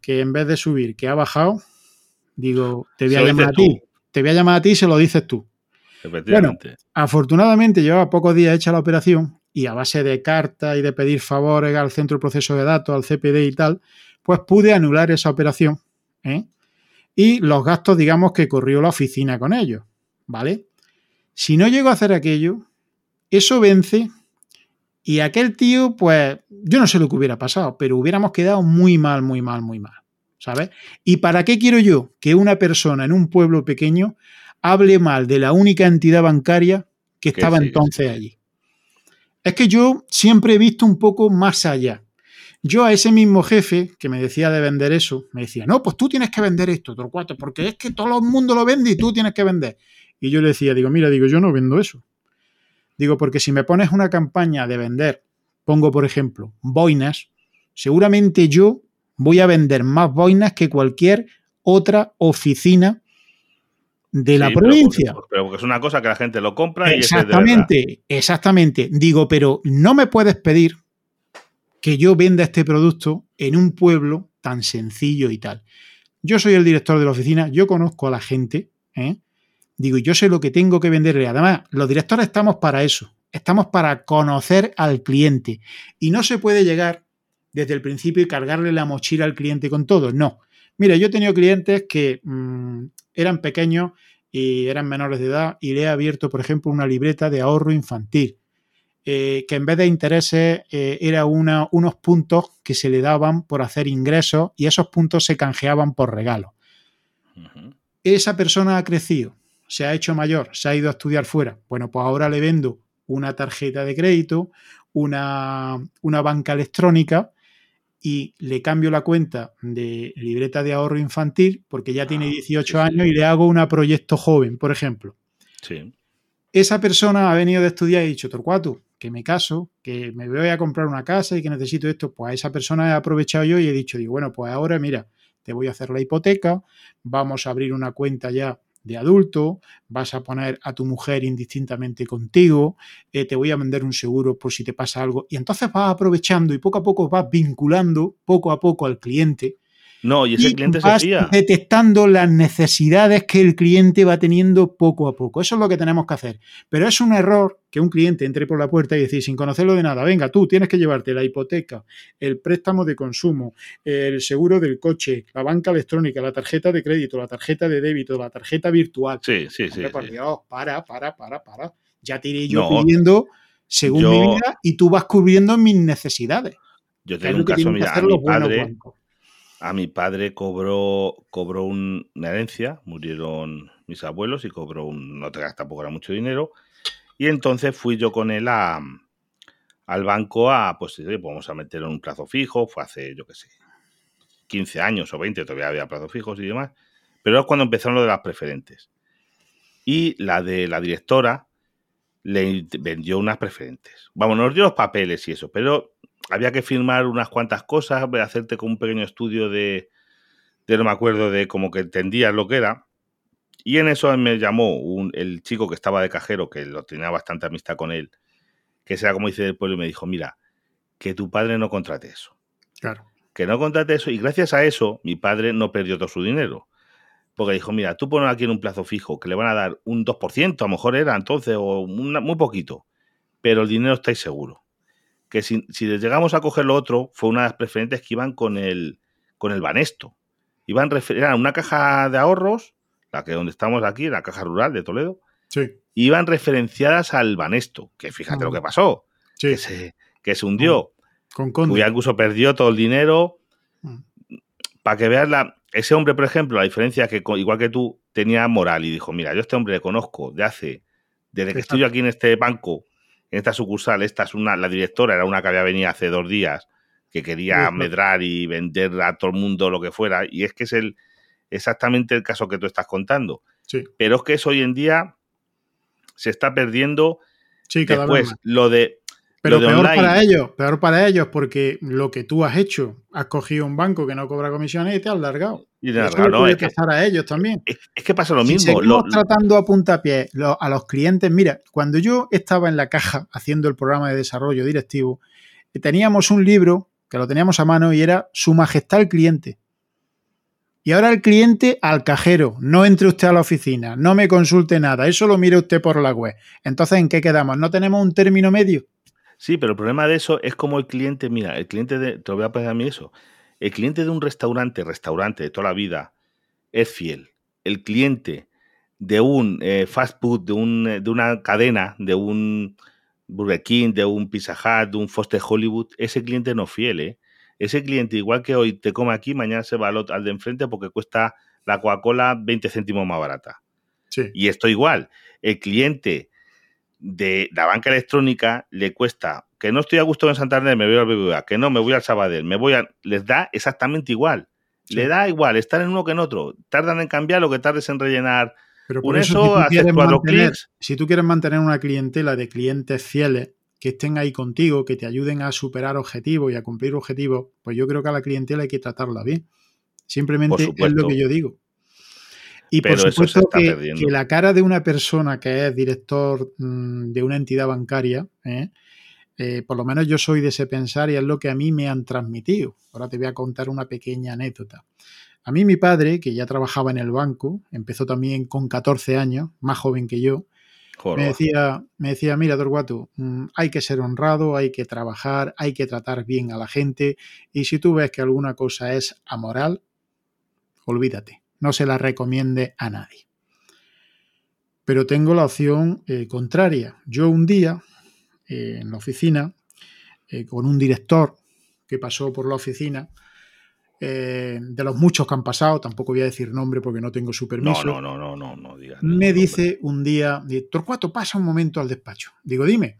B: que en vez de subir, que ha bajado, digo, te voy a llamar a ti. Te voy a llamar a ti y se lo dices tú. Bueno, afortunadamente llevaba pocos días hecha la operación y a base de cartas y de pedir favores al centro de proceso de datos, al CPD y tal, pues pude anular esa operación ¿eh? y los gastos, digamos, que corrió la oficina con ellos, ¿vale? Si no llego a hacer aquello, eso vence y aquel tío, pues yo no sé lo que hubiera pasado, pero hubiéramos quedado muy mal, muy mal, muy mal, ¿sabes? ¿Y para qué quiero yo que una persona en un pueblo pequeño hable mal de la única entidad bancaria que estaba entonces allí? Es que yo siempre he visto un poco más allá. Yo a ese mismo jefe que me decía de vender eso, me decía, no, pues tú tienes que vender esto, porque es que todo el mundo lo vende y tú tienes que vender. Y yo le decía, digo, mira, digo, yo no vendo eso. Digo, porque si me pones una campaña de vender, pongo por ejemplo, boinas, seguramente yo voy a vender más boinas que cualquier otra oficina de la provincia.
A: Pero, porque es una cosa que la gente lo compra
B: y Exactamente, exactamente. Digo, pero no me puedes pedir que yo venda este producto en un pueblo tan sencillo y tal. Yo soy el director de la oficina, yo conozco a la gente, ¿eh? Digo, yo sé lo que tengo que venderle. Además, los directores estamos para eso. Estamos para conocer al cliente. Y no se puede llegar desde el principio y cargarle la mochila al cliente con todo. No. Mira, yo he tenido clientes que mmm, eran pequeños y eran menores de edad y le he abierto, por ejemplo, una libreta de ahorro infantil. Eh, que en vez de intereses eh, era una, unos puntos que se le daban por hacer ingresos y esos puntos se canjeaban por regalos. Uh -huh. Esa persona ha crecido, se ha hecho mayor, se ha ido a estudiar fuera. Bueno, pues ahora le vendo una tarjeta de crédito, una, una banca electrónica y le cambio la cuenta de libreta de ahorro infantil porque ya tiene 18 ah, sí, años sí. y le hago una proyecto joven, por ejemplo.
A: Sí.
B: Esa persona ha venido de estudiar y ha dicho, Torcuato, que me caso, que me voy a comprar una casa y que necesito esto, pues a esa persona he aprovechado yo y he dicho, digo, bueno, pues ahora mira, te voy a hacer la hipoteca, vamos a abrir una cuenta ya de adulto, vas a poner a tu mujer indistintamente contigo, eh, te voy a vender un seguro por si te pasa algo. Y entonces vas aprovechando y poco a poco vas vinculando poco a poco al cliente.
A: No, y ese y cliente
B: vas
A: se fía.
B: detectando las necesidades que el cliente va teniendo poco a poco. Eso es lo que tenemos que hacer. Pero es un error que un cliente entre por la puerta y decir, sin conocerlo de nada, venga, tú tienes que llevarte la hipoteca, el préstamo de consumo, el seguro del coche, la banca electrónica, la tarjeta de crédito, la tarjeta de débito, la tarjeta virtual.
A: Sí, sí,
B: Hombre,
A: sí.
B: por
A: sí.
B: Para, para, para, para. Ya te iré yo
A: No.
B: pidiendo según
A: Yo-
B: mi vida y tú vas cubriendo mis necesidades.
A: Yo tengo un caso, mira, a mi padre,
B: bancos.
A: A mi padre cobró, cobró un- una herencia, murieron mis abuelos y cobró un, no te tampoco era mucho dinero. Y entonces fui yo con él a, al banco a, pues, pues vamos a meterlo en un plazo fijo, fue hace, yo qué sé, 15 años o 20, todavía había plazos fijos y demás. Pero es cuando empezaron lo de las preferentes. Y la de la directora le vendió unas preferentes. Vamos, nos dio los papeles y eso, pero había que firmar unas cuantas cosas, hacerte con un pequeño estudio de, de no me acuerdo, de como que entendías lo que era. Y en eso me llamó un, el chico que estaba de cajero, que lo tenía bastante amistad con él, que será como dice el pueblo, y me dijo, mira, que tu padre no contrate eso.
B: Claro.
A: Que no contrate eso. Y gracias a eso, mi padre no perdió todo su dinero. Porque dijo, mira, tú pones aquí en un plazo fijo, que le van a dar un 2%, a lo mejor era entonces, o una, muy poquito. Pero el dinero estáis seguro. Que si, si les llegamos a coger lo otro, fue una de las preferentes que iban con el, con el Banesto. Iban era una caja de ahorros, la que donde estamos aquí, la caja rural de Toledo,
B: Sí,
A: iban referenciadas al Banesto, que fíjate
B: Ah.
A: lo que pasó,
B: sí.
A: que se, que se hundió,
B: Con
A: ya incluso perdió todo el dinero,
B: Mm.
A: para que veas la, ese hombre, por ejemplo, la diferencia que igual que tú tenía moral y dijo, mira, yo a este hombre le conozco de hace, desde que estoy yo aquí en este banco, en esta sucursal, esta es una, la directora era una que había venido hace dos días, que quería medrar y vender a todo el mundo lo que fuera, y es que es el exactamente el caso que tú estás contando.
B: Sí,
A: Pero es que eso hoy en día se está perdiendo.
B: sí,
A: Después, lo de,
B: Pero peor
A: online.
B: para ellos, peor para ellos, porque lo que tú has hecho, has cogido un banco que no cobra comisiones y te has largado.
A: y
B: Eso
A: verdad,
B: le
A: no,
B: puede
A: es, que,
B: a ellos también.
A: es- es que pasa lo
B: si
A: mismo.
B: seguimos
A: lo-
B: tratando a puntapié lo- a los clientes, mira, cuando yo estaba en la caja haciendo el programa de desarrollo directivo, eh, teníamos un libro que lo teníamos a mano y era Su Majestad el Cliente. Y ahora el cliente al cajero, no entre usted a la oficina, no me consulte nada, eso lo mire usted por la web. Entonces, ¿en qué quedamos? ¿No tenemos un término medio?
A: Sí, pero el problema de eso es como el cliente, mira, el cliente de, te lo voy a poner a mí eso, el cliente de un restaurante, restaurante de toda la vida, es fiel. El cliente de un eh, fast food, de, un, eh, de una cadena, de un Burger King, de un Pizza Hut, de un Foster Hollywood, ese cliente no es fiel, ¿eh? Ese cliente, igual que hoy te come aquí, mañana se va al, al de enfrente porque cuesta la Coca-Cola 20 céntimos más barata.
B: Sí.
A: Y esto igual, el cliente de la banca electrónica le cuesta que no estoy a gusto en Santander, me voy al BBVA, que no, me voy al Sabadell, me voy a... Les da exactamente igual.
B: Sí.
A: Le da igual estar en uno que en otro. Tardan en cambiar lo que tardes en rellenar
B: Pero
A: un
B: por eso,
A: eso,
B: si tú, quieres mantener, si tú quieres mantener una clientela de clientes fieles que estén ahí contigo, que te ayuden a superar objetivos y a cumplir objetivos, pues yo creo que a la clientela hay que tratarla bien. Simplemente es lo que yo digo. Y
A: Pero
B: por
A: eso se
B: supuesto
A: está
B: que,
A: perdiendo.
B: que la cara de una persona que es director mm, de una entidad bancaria, ¿eh? Eh, por lo menos yo soy de ese pensar y es lo que a mí me han transmitido. Ahora te voy a contar una pequeña anécdota. A mí mi padre, que ya trabajaba en el banco, empezó también con 14 años, más joven que yo, me decía, me decía, mira, Torguato, mm, hay que ser honrado, hay que trabajar, hay que tratar bien a la gente y si tú ves que alguna cosa es amoral, olvídate, no se la recomiende a nadie. Pero tengo la opción eh, contraria. Yo un día, eh, en la oficina, eh, con un director que pasó por la oficina, de los muchos que han pasado, tampoco voy a decir nombre porque no tengo su permiso.
A: No, no, no, no, no,
B: Me dice un día, Torcuato, pasa un momento al despacho. Digo, dime,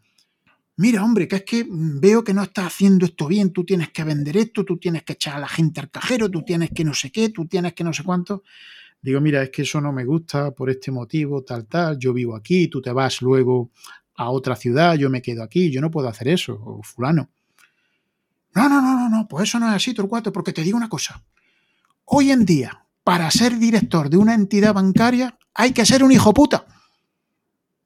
B: mira, hombre, que es que veo que no estás haciendo esto bien, tú tienes que vender esto, tú tienes que echar a la gente al cajero, tú tienes que no sé qué, tú tienes que no sé cuánto. Digo, mira, es que eso no me gusta por este motivo, tal, tal, yo vivo aquí, tú te vas luego a otra ciudad, yo me quedo aquí, yo no puedo hacer eso, o fulano. No, no, no, no, no, pues eso no es así, Torcuato, porque te digo una cosa. Hoy en día, para ser director de una entidad bancaria, hay que ser un hijo puta.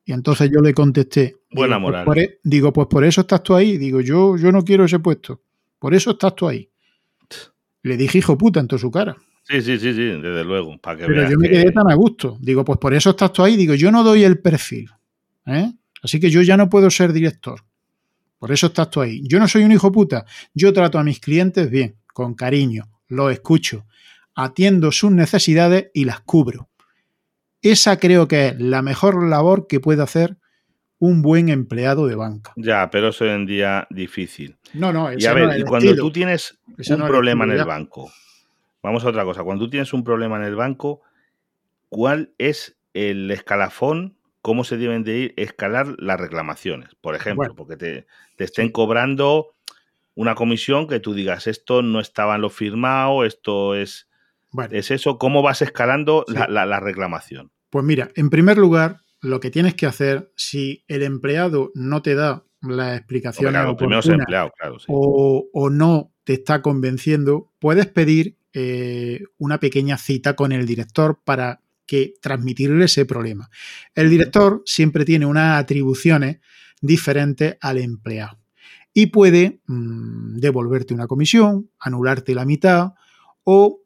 B: Y entonces yo le contesté.
A: Buena
B: digo, pues
A: moral.
B: e-, digo, pues por eso estás tú ahí. Digo, yo, yo no quiero ese puesto. Por eso estás tú ahí. Le dije hijo puta en toda su cara.
A: Sí, sí, sí, sí, desde luego. Para que
B: Pero yo me quedé tan a gusto. Digo, pues por eso estás tú ahí. Digo, yo no doy el perfil. ¿eh? Así que yo ya no puedo ser director. Por eso estás tú ahí. Yo no soy un hijo puta. Yo trato a mis clientes bien, con cariño, los escucho, atiendo sus necesidades y las cubro. Esa creo que es la mejor labor que puede hacer un buen empleado de banca.
A: Ya, pero es hoy en día difícil.
B: No, no,
A: y a ver, no y cuando estilo. tú tienes ese un no problema en el banco, vamos a otra cosa, cuando tú tienes un problema en el banco, ¿cuál es el escalafón cómo se deben de ir escalar las reclamaciones, por ejemplo, bueno, porque te, te, estén cobrando una comisión que tú digas, esto no estaba en lo firmado, esto es, bueno, es eso, ¿cómo vas escalando sí. la, la, la, reclamación?
B: Pues mira, en primer lugar, lo que tienes que hacer, si el empleado no te da las explicaciones
A: empleado, claro, sí.
B: o, o, no te está convenciendo, puedes pedir eh, una pequeña cita con el director para que transmitirle ese problema. El director siempre tiene unas atribuciones diferentes al empleado y puede mmm, devolverte una comisión, anularte la mitad o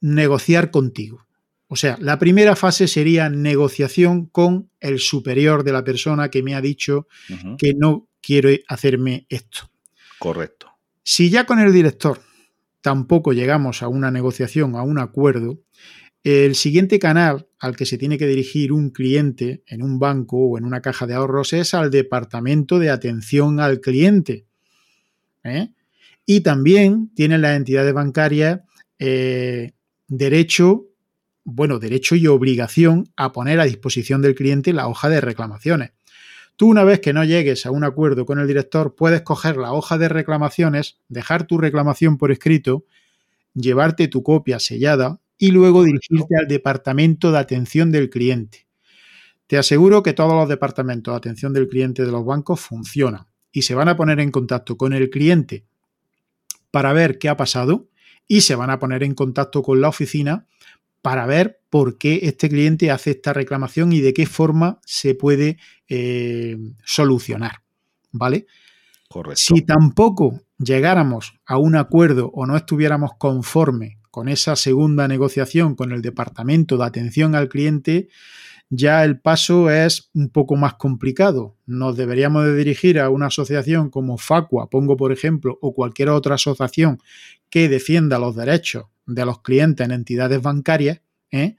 B: negociar contigo. O sea, la primera fase sería negociación con el superior de la persona que me ha dicho uh -huh. que no quiero hacerme esto.
A: Correcto.
B: Si ya con el director tampoco llegamos a una negociación, a un acuerdo, el siguiente canal al que se tiene que dirigir un cliente en un banco o en una caja de ahorros es al departamento de atención al cliente. ¿eh? Y también tienen las entidades bancarias eh, derecho, bueno, derecho y obligación a poner a disposición del cliente la hoja de reclamaciones. Tú una vez que no llegues a un acuerdo con el director, puedes coger la hoja de reclamaciones, dejar tu reclamación por escrito, llevarte tu copia sellada y luego dirigirte al departamento de atención del cliente. Te aseguro que todos los departamentos de atención del cliente de los bancos funcionan y se van a poner en contacto con el cliente para ver qué ha pasado y se van a poner en contacto con la oficina para ver por qué este cliente hace esta reclamación y de qué forma se puede eh, solucionar. ¿Vale?
A: Correcto.
B: Si tampoco llegáramos a un acuerdo o no estuviéramos conforme con esa segunda negociación con el departamento de atención al cliente, ya el paso es un poco más complicado. Nos deberíamos de dirigir a una asociación como Facua, pongo por ejemplo, o cualquier otra asociación que defienda los derechos de los clientes en entidades bancarias ¿eh?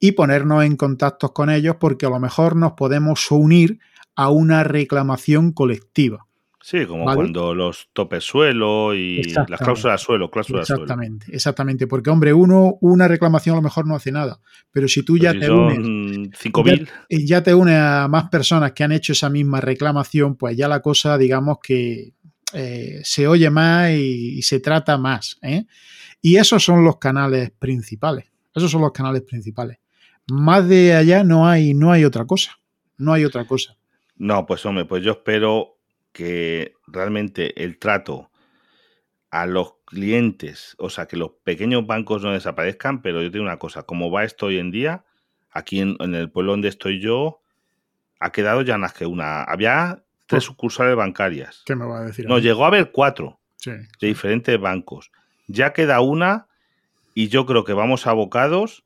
B: y ponernos en contacto con ellos porque a lo mejor nos podemos unir a una reclamación colectiva.
A: Sí, como ¿vale? cuando los topes suelo y las cláusulas suelo, cláusulas
B: exactamente, suelo. Exactamente, porque hombre, uno, una reclamación a lo mejor no hace nada, pero si tú ya te unes, ya, ya, te unes a más personas que han hecho esa misma reclamación, pues ya la cosa, digamos que eh, se oye más y, y se trata más. ¿eh? Y esos son los canales principales. Esos son los canales principales. Más de allá no hay, no hay otra cosa. No hay otra cosa.
A: No, pues hombre, pues yo espero que realmente el trato a los clientes, o sea, que los pequeños bancos no desaparezcan, pero yo tengo una cosa, como va esto hoy en día, aquí en, en el pueblo donde estoy yo, ha quedado ya más que una. Había tres sucursales bancarias.
B: ¿Qué me va a decir?
A: No, llegó a haber cuatro sí, de sí. diferentes bancos. Ya queda una Y yo creo que vamos abocados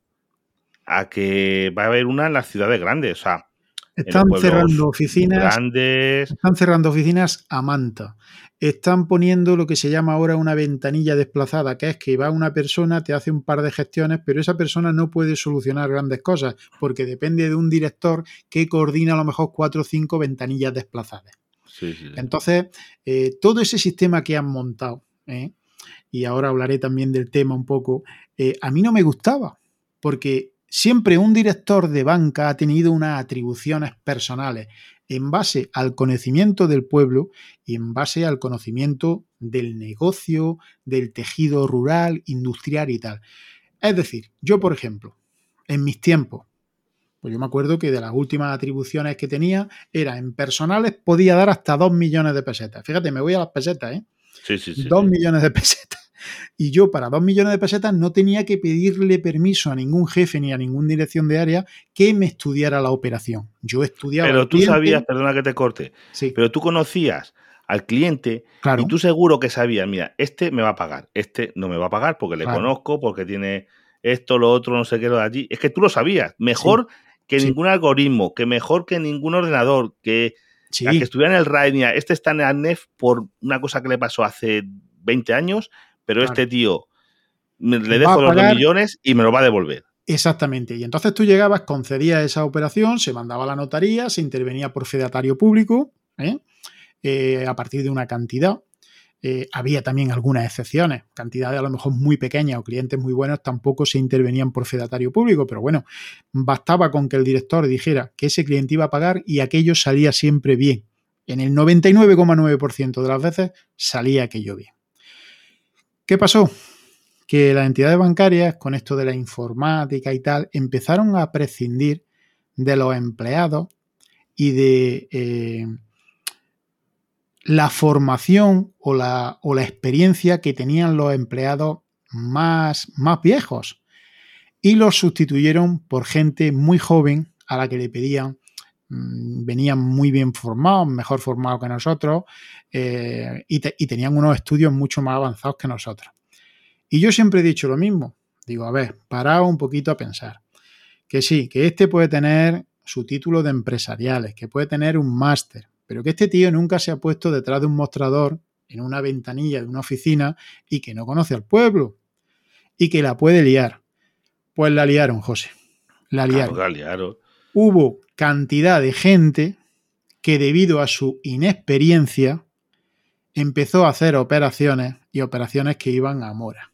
A: a que va a haber una en las ciudades grandes. O sea,
B: están cerrando oficinas.
A: Grandes.
B: Están cerrando oficinas a manta. Están poniendo lo que se llama ahora una ventanilla desplazada, que es que va una persona, te hace un par de gestiones, pero esa persona no puede solucionar grandes cosas, porque depende de un director que coordina a lo mejor cuatro o cinco ventanillas desplazadas. Entonces, eh, todo ese sistema que han montado, ¿eh? y ahora hablaré también del tema un poco, eh, a mí no me gustaba, porque siempre un director de banca ha tenido unas atribuciones personales en base al conocimiento del pueblo y en base al conocimiento del negocio, del tejido rural, industrial y tal. Es decir, yo, por ejemplo, en mis tiempos, pues yo me acuerdo que de las últimas atribuciones que tenía era en personales podía dar hasta 2 millones de pesetas. Fíjate, me voy a las pesetas, ¿eh?
A: Sí, sí, sí.
B: 2 millones de pesetas. Y yo para 2 millones de pesetas no tenía que pedirle permiso a ningún jefe ni a ninguna dirección de área que me estudiara la operación. Yo estudiaba.
A: Pero tú sabías, perdona que te corte, sí. pero tú conocías al cliente y tú seguro que sabías, mira, este me va a pagar, este no me va a pagar porque le conozco, porque tiene esto, lo otro, no sé qué, lo de allí. Es que tú lo sabías. Mejor que ningún algoritmo, que mejor que ningún ordenador, que, que estuviera en el RAID, este está en el ANEF por una cosa que le pasó hace 20 años, pero este tío le dejo los 2 millones y me lo va a devolver.
B: Exactamente. Y entonces tú llegabas, concedías esa operación, se mandaba a la notaría, se intervenía por fedatario público, ¿eh? Eh, a partir de una cantidad. Eh, había también algunas excepciones, cantidades a lo mejor muy pequeñas o clientes muy buenos tampoco se intervenían por fedatario público, pero bueno, bastaba con que el director dijera que ese cliente iba a pagar y aquello salía siempre bien. En el 99,9% de las veces salía aquello bien. ¿Qué pasó? Que las entidades bancarias, con esto de la informática y tal, empezaron a prescindir de los empleados y de eh, la formación o la, o la, experiencia que tenían los empleados más, más viejos y los sustituyeron por gente muy joven a la que le pedían venían muy bien formados, mejor formados que nosotros eh, y, y, tenían unos estudios mucho más avanzados que nosotros. Y yo siempre he dicho lo mismo. Digo, a ver, parado un poquito a pensar. Que sí, que este puede tener su título de empresariales, que puede tener un máster, pero que este tío nunca se ha puesto detrás de un mostrador en una ventanilla de una oficina y que no conoce al pueblo y que la puede liar. Pues la liaron, José. La liaron.
A: la liaron.
B: Hubo cantidad de gente que debido a su inexperiencia empezó a hacer operaciones y operaciones que iban a mora.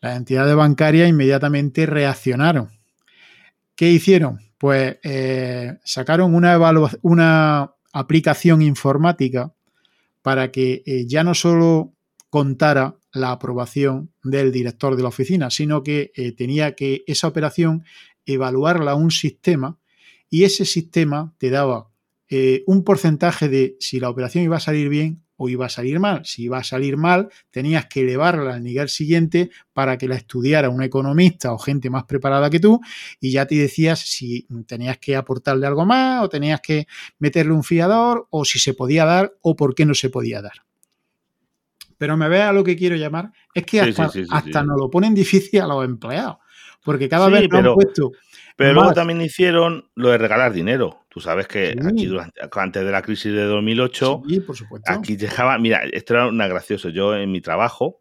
B: Las entidades bancarias inmediatamente reaccionaron. ¿Qué hicieron? Pues eh, sacaron una, una aplicación informática para que eh, ya no solo contara la aprobación del director de la oficina, sino que eh, tenía que esa operación evaluarla un sistema y ese sistema te daba eh, un porcentaje de si la operación iba a salir bien o iba a salir mal. Si iba a salir mal, tenías que elevarla al nivel siguiente para que la estudiara un economista o gente más preparada que tú y ya te decías si tenías que aportarle algo más o tenías que meterle un fiador o si se podía dar o por qué no se podía dar. Pero me vea lo que quiero llamar, es que hasta, hasta nos lo ponen difícil a los empleados, porque cada vez
A: nos han puesto pero luego también hicieron lo de regalar dinero. Tú sabes que aquí antes de la crisis de 2008, aquí llegaba, mira, esto era una gracioso. Yo en mi trabajo,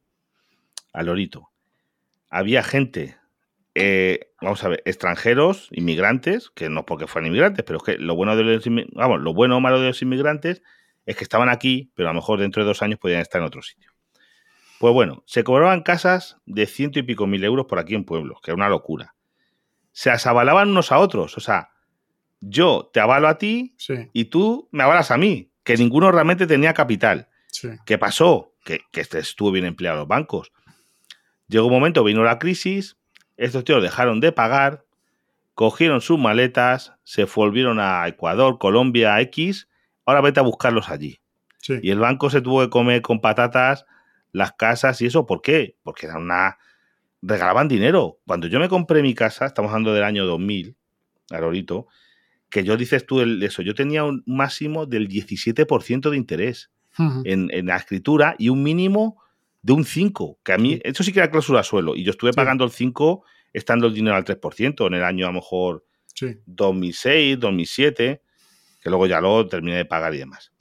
A: al Lorito, había gente, eh, vamos a ver, extranjeros, inmigrantes, que no porque fueran inmigrantes, pero es que lo bueno de los, vamos, lo bueno o malo de los inmigrantes es que estaban aquí, pero a lo mejor dentro de dos años podían estar en otro sitio. Pues bueno, se cobraban casas de ciento y pico mil euros por aquí en pueblos, que era una locura se asabalaban unos a otros. O sea, yo te avalo a ti y tú me avalas a mí, que ninguno realmente tenía capital. ¿Qué pasó? Que, que este estuvo bien empleado los bancos. Llegó un momento, vino la crisis, estos tíos dejaron de pagar, cogieron sus maletas, se volvieron a Ecuador, Colombia, X, ahora vete a buscarlos allí. Y el banco se tuvo que comer con patatas las casas y eso, ¿por qué? Porque era una regalaban dinero. Cuando yo me compré mi casa, estamos hablando del año 2000, Arorito, que yo dices tú eso, yo tenía un máximo del 17% de interés en, la escritura y un mínimo de un 5, que a mí, eso sí que era cláusula suelo, y yo estuve pagando el 5 estando el dinero al 3% en el año a lo mejor 2006, 2007, que luego ya lo terminé de pagar y demás.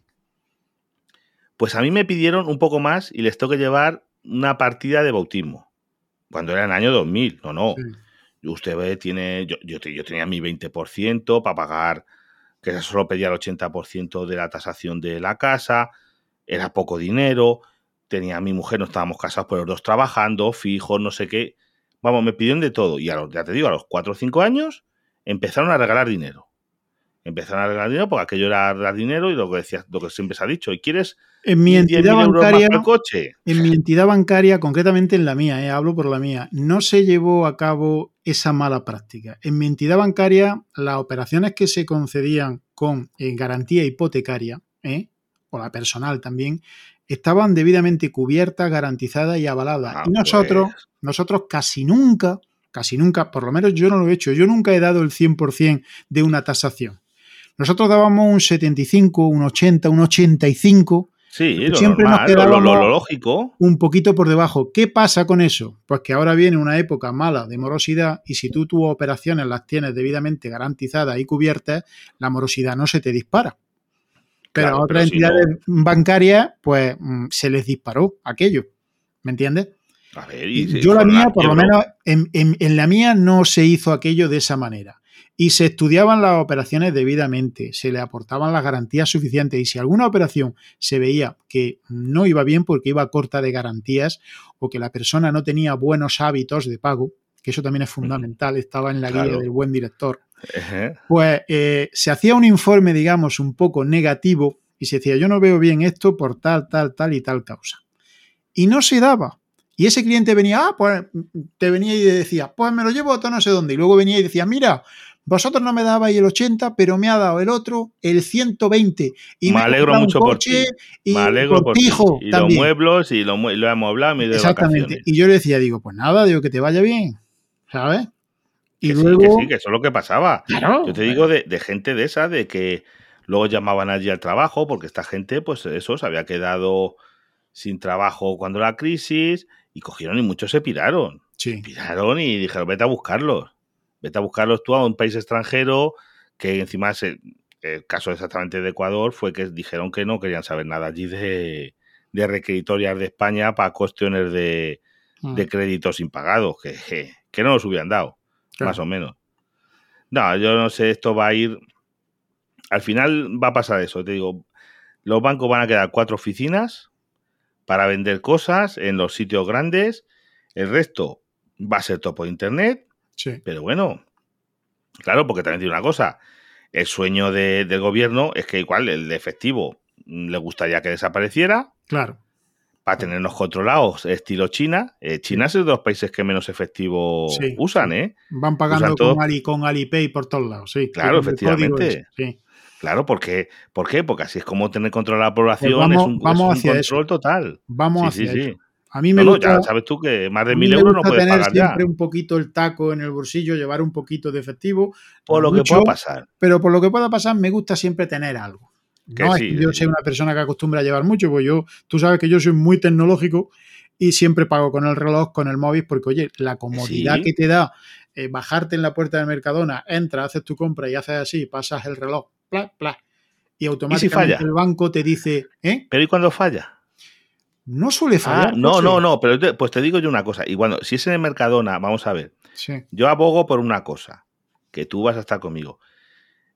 A: Pues a mí me pidieron un poco más y les tengo que llevar una partida de bautismo, cuando era en el año 2000, no, no. Usted ve, tiene, yo, yo, yo tenía mi 20% para pagar, que solo pedía el 80% de la tasación de la casa, era poco dinero, tenía a mi mujer, no estábamos casados, por los dos trabajando, fijos, no sé qué. Vamos, me pidieron de todo. Y a los, ya te digo, a los 4 o 5 años empezaron a regalar dinero. Empezaron a regalar dinero porque aquello era dar dinero y lo que decía, lo que siempre se ha dicho. ¿Y quieres
B: en mi entidad bancaria, coche? En mi entidad bancaria, concretamente en la mía, eh, hablo por la mía, no se llevó a cabo esa mala práctica. En mi entidad bancaria, las operaciones que se concedían con eh, garantía hipotecaria, eh, o la personal también, estaban debidamente cubiertas, garantizadas y avaladas. Ah, y nosotros, pues. nosotros casi nunca, casi nunca, por lo menos yo no lo he hecho, yo nunca he dado el 100% de una tasación. Nosotros dábamos un 75, un 80, un 85.
A: Sí, lo siempre nos quedábamos lo, lógico.
B: un poquito por debajo. ¿Qué pasa con eso? Pues que ahora viene una época mala de morosidad y si tú tus operaciones las tienes debidamente garantizadas y cubiertas, la morosidad no se te dispara. Pero a otras entidades bancarias, pues mm, se les disparó aquello. ¿Me entiendes? A ver, y Yo la mía, por lo menos, en, la mía no se hizo aquello de esa manera. Y se estudiaban las operaciones debidamente, se le aportaban las garantías suficientes y si alguna operación se veía que no iba bien porque iba corta de garantías o que la persona no tenía buenos hábitos de pago, que eso también es fundamental, estaba en la guía del buen director, pues eh, se hacía un informe, digamos, un poco negativo y se decía, yo no veo bien esto por tal, tal, tal y tal causa. Y no se daba. Y ese cliente venía, ah, pues te venía y decía, pues me lo llevo a no sé dónde. Y luego venía y decía, mira, vosotros no me dabais el 80, pero me ha dado el otro el 120. Y
A: me, alegro mucho por ti. Y me alegro por, ti. Y los muebles y lo, lo hemos hablado. Exactamente.
B: Y yo le decía, digo, pues nada, digo que te vaya bien. ¿Sabes?
A: Y que luego... Sí, que sí, que eso es lo que pasaba. Yo te digo de, gente de esa, de que luego llamaban allí al trabajo, porque esta gente, pues eso, se había quedado sin trabajo cuando la crisis, y cogieron y muchos se piraron. Sí. Piraron y dijeron, vete a buscarlos. Vete a buscarlos tú a un país extranjero, que encima el, el caso exactamente de Ecuador fue que dijeron que no querían saber nada allí de, de requeritorias de España para cuestiones de, de mm. créditos impagados, que, que no los hubieran dado más o menos. No, yo no sé, esto va a ir. Al final va a pasar eso. Te digo, los bancos van a quedar cuatro oficinas para vender cosas en los sitios grandes. El resto va a ser todo por internet. Sí. Pero bueno, claro, porque también tiene una cosa. El sueño del gobierno es que igual el de efectivo le gustaría que desapareciera.
B: Claro
A: para tenernos controlados, estilo China. Eh, China es de los países que menos efectivo usan, ¿eh?
B: Van pagando con, Ali, con Alipay por todos lados, sí.
A: Claro, efectivamente. Claro, porque, ¿por qué? Porque así es como tener controlada la población, pues es un, control total.
B: Vamos hacia eso. A mí me gusta,
A: ya sabes tú que más de mil euros no puedes tener siempre
B: un poquito el taco en el bolsillo, llevar un poquito de efectivo.
A: Por lo que pueda pasar.
B: Pero por lo que pueda pasar, me gusta siempre tener algo no, es que yo soy una persona que acostumbra a llevar mucho, pues yo, tú sabes que yo soy muy tecnológico y siempre pago con el reloj, con el móvil, porque oye, la comodidad que te da eh, bajarte en la puerta de Mercadona, entras, haces tu compra y haces así, pasas el reloj, pla, pla, y automáticamente el banco te dice, ¿eh?
A: Pero ¿y cuando falla?
B: No suele ah, fallar.
A: no, no, no, pero pues te digo yo una cosa. Y cuando, si es en el Mercadona, vamos a ver. Yo abogo por una cosa, que tú vas a estar conmigo.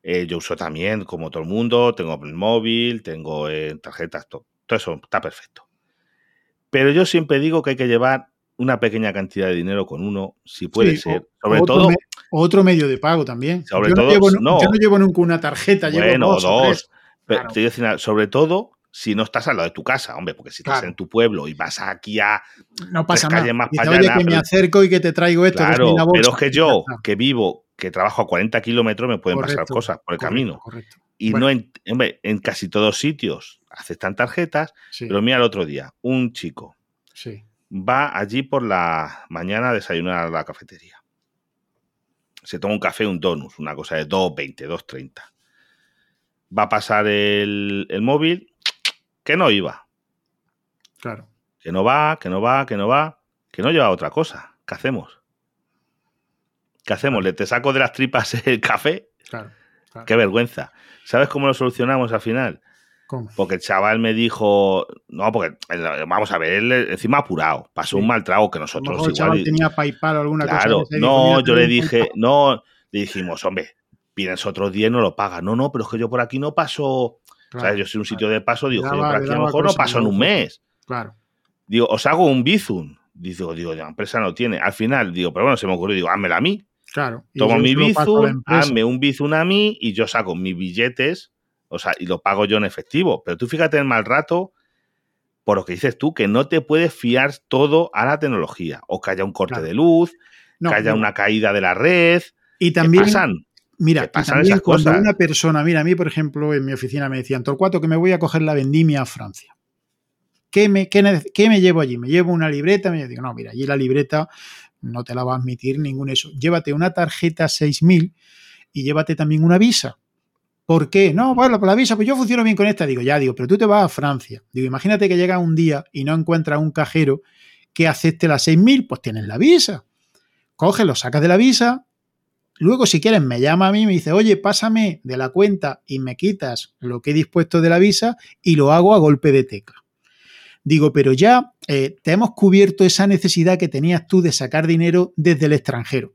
A: Eh, yo uso también, como todo el mundo, tengo el móvil, tengo eh, tarjetas, todo, eso está perfecto. Pero yo siempre digo que hay que llevar una pequeña cantidad de dinero con uno, si puede ser. Sobre
B: otro
A: todo.
B: otro medio de pago también.
A: Sobre yo, todo, no
B: llevo, no. yo no llevo nunca una tarjeta,
A: bueno, dos. Pero, sobre todo si no estás al lado de tu casa, hombre, porque si estás en tu pueblo y vas aquí a
B: no pasa nada. más para allá, que me acerco y que te traigo esto.
A: Claro, pero es que yo, que vivo que trabajo a 40 kilómetros me pueden pasar cosas por el camino. Y no en, en, casi todos sitios aceptan tarjetas, pero mira el otro día, un chico va allí por la mañana a desayunar a la cafetería. Se toma un café, un donus, una cosa de 2.20, 2.30. Va a pasar el, el móvil, que no iba.
B: Claro.
A: Que no va, que no va, que no va, que no lleva otra cosa. ¿Qué hacemos? ¿Qué hacemos? ¿Le te saco de las tripas el café?
B: Claro, claro.
A: Qué vergüenza. ¿Sabes cómo lo solucionamos al final?
B: ¿Cómo?
A: Porque el chaval me dijo, no, porque vamos a ver, él encima apurado, pasó
B: Sí.
A: un mal trago que nosotros
B: el chaval tenía PayPal o alguna
A: Claro,
B: cosa. dijo,
A: no,
B: "Mira,
A: yo le dije,
B: PayPal".
A: no, le dijimos, hombre, pides otros 10 no lo pagas. No, no, pero es que yo por aquí no paso,
B: Claro,
A: ¿sabes? Yo soy un sitio de paso, digo,
B: daba-
A: por aquí a lo mejor no paso en un mes.
B: Claro,
A: Digo, os hago un bizum. Digo, digo, la empresa no tiene. Al final, digo, pero bueno, se me ocurrió, digo, házmela a mí.
B: claro.
A: Tomo mi bizum, hazme un bizum a mí y yo saco mis billetes, o sea, y lo pago yo en efectivo. Pero tú fíjate el mal rato, por lo que dices tú, que no te puedes fiar todo a la tecnología. O que haya un corte
B: Claro.
A: de luz,
B: No,
A: que haya
B: no.
A: una caída de la red.
B: Y
A: ¿Qué
B: también,
A: pasan?
B: Mira,
A: pasan esas
B: cuando
A: cosas.
B: una persona, mira, a mí, por ejemplo, en mi oficina me decían, Torcuato, que me voy a coger la vendimia a Francia. ¿Qué me, qué, qué me llevo allí? ¿Me llevo una libreta? Me digo, no, mira, allí la libreta no te la va a admitir ningún eso. Llévate una tarjeta 6000 y llévate también una visa. ¿Por qué? No, bueno, la visa, pues yo funciono bien con esta. Digo, ya, digo, pero tú te vas a Francia. Digo, imagínate que llega un día y no encuentras un cajero que acepte las 6000, pues tienes la visa. Coge, lo sacas de la visa. Luego, si quieres, me llama a mí y me dice, oye, pásame de la cuenta y me quitas lo que he dispuesto de la visa y lo hago a golpe de tecla. Digo, pero ya eh, te hemos cubierto esa necesidad que tenías tú de sacar dinero desde el extranjero.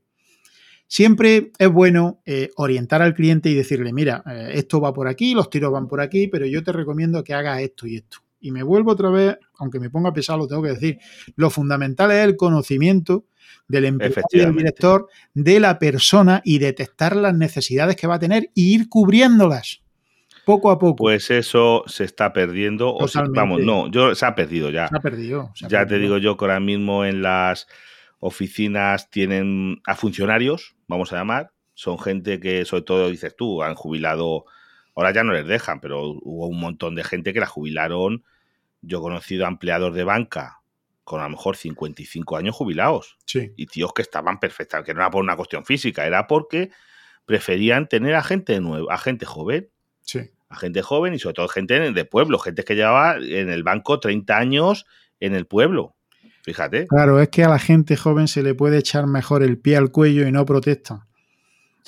B: Siempre es bueno eh, orientar al cliente y decirle, mira, eh, esto va por aquí, los tiros van por aquí, pero yo te recomiendo que hagas esto y esto. Y me vuelvo otra vez, aunque me ponga pesado, lo tengo que decir, lo fundamental es el conocimiento del empresario y del director de la persona y detectar las necesidades que va a tener y ir cubriéndolas poco a poco.
A: Pues eso se está perdiendo. O vamos, no, yo se ha perdido ya.
B: se ha perdido. se ha
A: Ya te digo yo que ahora mismo en las oficinas tienen a funcionarios, vamos a llamar. Son gente que, sobre todo, dices tú, han jubilado. Ahora ya no les dejan, pero hubo un montón de gente que la jubilaron. Yo he conocido a empleados de banca con a lo mejor 55 años jubilados
B: Sí,
A: y tíos que estaban perfectas, que no era por una cuestión física, era porque preferían tener a gente nueva, a gente joven
B: sí.
A: a gente joven y sobre todo gente de pueblo, gente que llevaba en el banco 30 años en el pueblo. Fíjate.
B: Claro, es que a la gente joven se le puede echar mejor el pie al cuello y no protestan.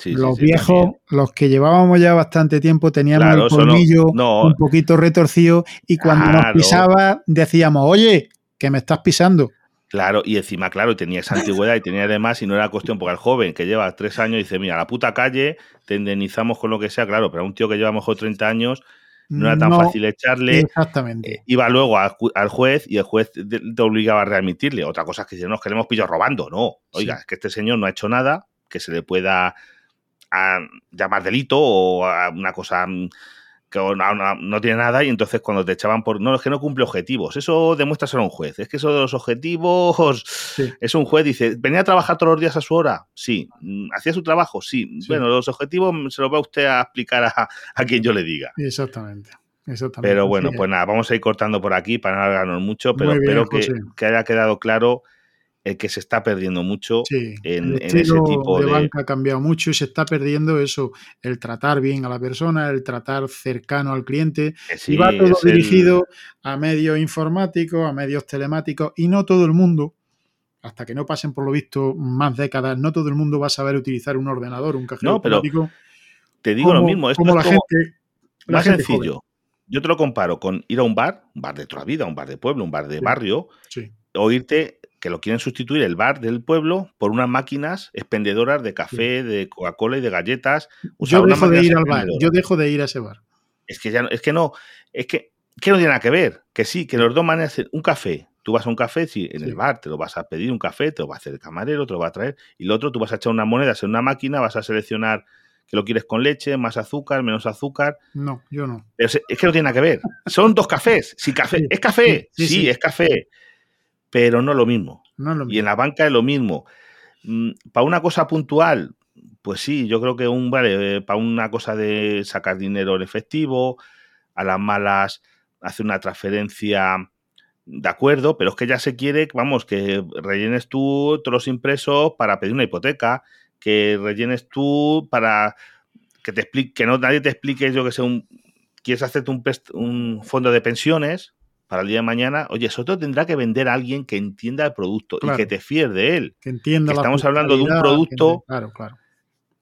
A: Sí,
B: los
A: sí,
B: viejos, los que llevábamos ya bastante tiempo, teníamos
A: Claro,
B: el
A: no-
B: colmillo
A: no.
B: un poquito retorcido y cuando nos pisaba decíamos, oye, que me estás pisando.
A: Claro, y encima, claro, tenía esa antigüedad y tenía además, y no era cuestión, porque al joven que lleva tres años dice, mira, la puta calle, te indemnizamos con lo que sea, claro, pero a un tío que lleva a lo mejor 30 años no era tan fácil echarle.
B: Exactamente.
A: Eh, Iba luego al, ju- al juez y el juez te, te obligaba a readmitirle. Otra cosa es que dicen, no, es que le hemos pillado robando. No, oiga,
B: Sí.
A: es que este señor no ha hecho nada que se le pueda llamar delito o a una cosa mm, que no, no- no tiene nada y entonces cuando te echaban por... No, es que no cumple objetivos. Eso demuestra ser un juez. Es que eso de los objetivos... Es un juez, dice, ¿venía a trabajar todos los días a su hora? Sí. Mm, ¿Hacía su trabajo? Sí.
B: Sí.
A: Bueno, los objetivos se los va usted a explicar a, a quien yo le diga.
B: Exactamente. Exactamente.
A: Pero bueno, pues
B: es.
A: nada, vamos a ir cortando por aquí para no alargarnos mucho, pero
B: bien,
A: espero que, que haya quedado claro el que se está perdiendo mucho
B: Sí,
A: en,
B: el
A: en ese tipo
B: de
A: de...
B: banca ha cambiado mucho y se está perdiendo eso, el tratar bien a la persona, el tratar cercano al cliente.
A: sí,
B: y va todo
A: el-
B: dirigido a medios informáticos, a medios telemáticos y no todo el mundo, hasta que no pasen por lo visto más décadas, no todo el mundo va a saber utilizar un ordenador, un cajero
A: No, pero
B: automático.
A: Te digo lo mismo, esto
B: como
A: es
B: la
A: como
B: gente, la
A: más
B: gente
A: sencillo.
B: joven.
A: Yo te lo comparo con ir a un bar, un bar de toda la vida, un bar de pueblo, un bar de
B: Sí.
A: barrio, o irte que lo quieren sustituir el bar del pueblo por unas máquinas expendedoras de café, de Coca-Cola y de galletas. O sea,
B: yo dejo de ir al bar, yo dejo de ir a ese bar.
A: Es que ya no, es que no, es que, que no tiene nada que ver. Que sí, que los dos maneras un café. Tú vas a un café, sí, en
B: Sí.
A: el bar te lo vas a pedir un café, te lo va a hacer el camarero, te lo va a traer. Y lo otro, tú vas a echar unas monedas en una máquina, vas a seleccionar que lo quieres con leche, más azúcar, menos azúcar.
B: No, yo no.
A: Pero es que no tiene nada que ver. Son dos cafés. Sí, café.
B: Sí,
A: es café.
B: sí.
A: es café. Pero no lo mismo.
B: No
A: Y en la banca es lo mismo. Para una cosa puntual, pues sí, yo creo que un vale, para una cosa de sacar dinero en efectivo, a las malas hacer una transferencia de acuerdo, pero es que ya se quiere, vamos, que rellenes tú todos los impresos para pedir una hipoteca, que rellenes tú para que te explique, que no nadie te explique, yo que sé, un, quieres hacerte un fondo de pensiones, para el día de mañana, oye, eso te tendrá que vender a alguien que entienda el producto y que te fíes de él.
B: Que entienda
A: Que estamos hablando de un producto
B: que- Claro, claro.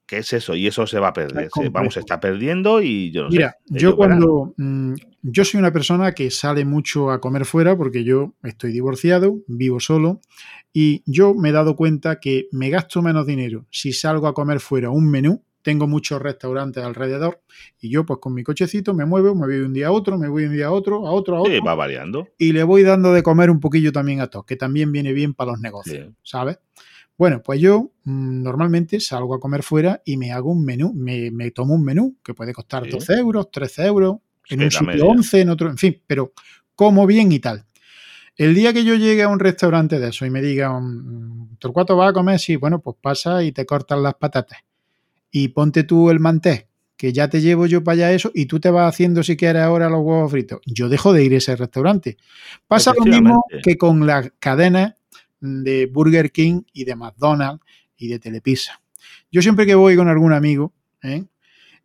A: ¿Qué es eso? Y eso se va a perder. Se- vamos, se está perdiendo y yo no
B: Mira,
A: sé.
B: yo cuando. mm, yo soy una persona que sale mucho a comer fuera porque yo estoy divorciado, vivo solo y yo me he dado cuenta que me gasto menos dinero si salgo a comer fuera un menú. Tengo muchos restaurantes alrededor y yo, pues con mi cochecito, me muevo, me voy de un día a otro, me voy de un día a otro, a otro, a otro.
A: Sí, va variando.
B: y le voy dando de comer un poquillo también a todos, que también viene bien para los negocios,
A: Sí.
B: ¿sabes? Bueno, pues yo mm, normalmente salgo a comer fuera y me hago un menú, me, me tomo un menú que puede costar
A: Sí.
B: 12 euros, 13 euros, en
A: Sí,
B: un sitio
A: media.
B: 11, en otro, en fin, pero como bien y tal. El día que yo llegue a un restaurante de eso y me diga, mm, ¿Torcuato va a comer? Sí, bueno, pues pasa y te cortan las patatas. Y ponte tú el mantés, que ya te llevo yo para allá eso, y tú te vas haciendo si quieres ahora los huevos fritos. Yo dejo de ir a ese restaurante. Pasa lo mismo que con las cadenas de Burger King y de McDonald's y de Telepizza. Yo siempre que voy con algún amigo, ¿eh?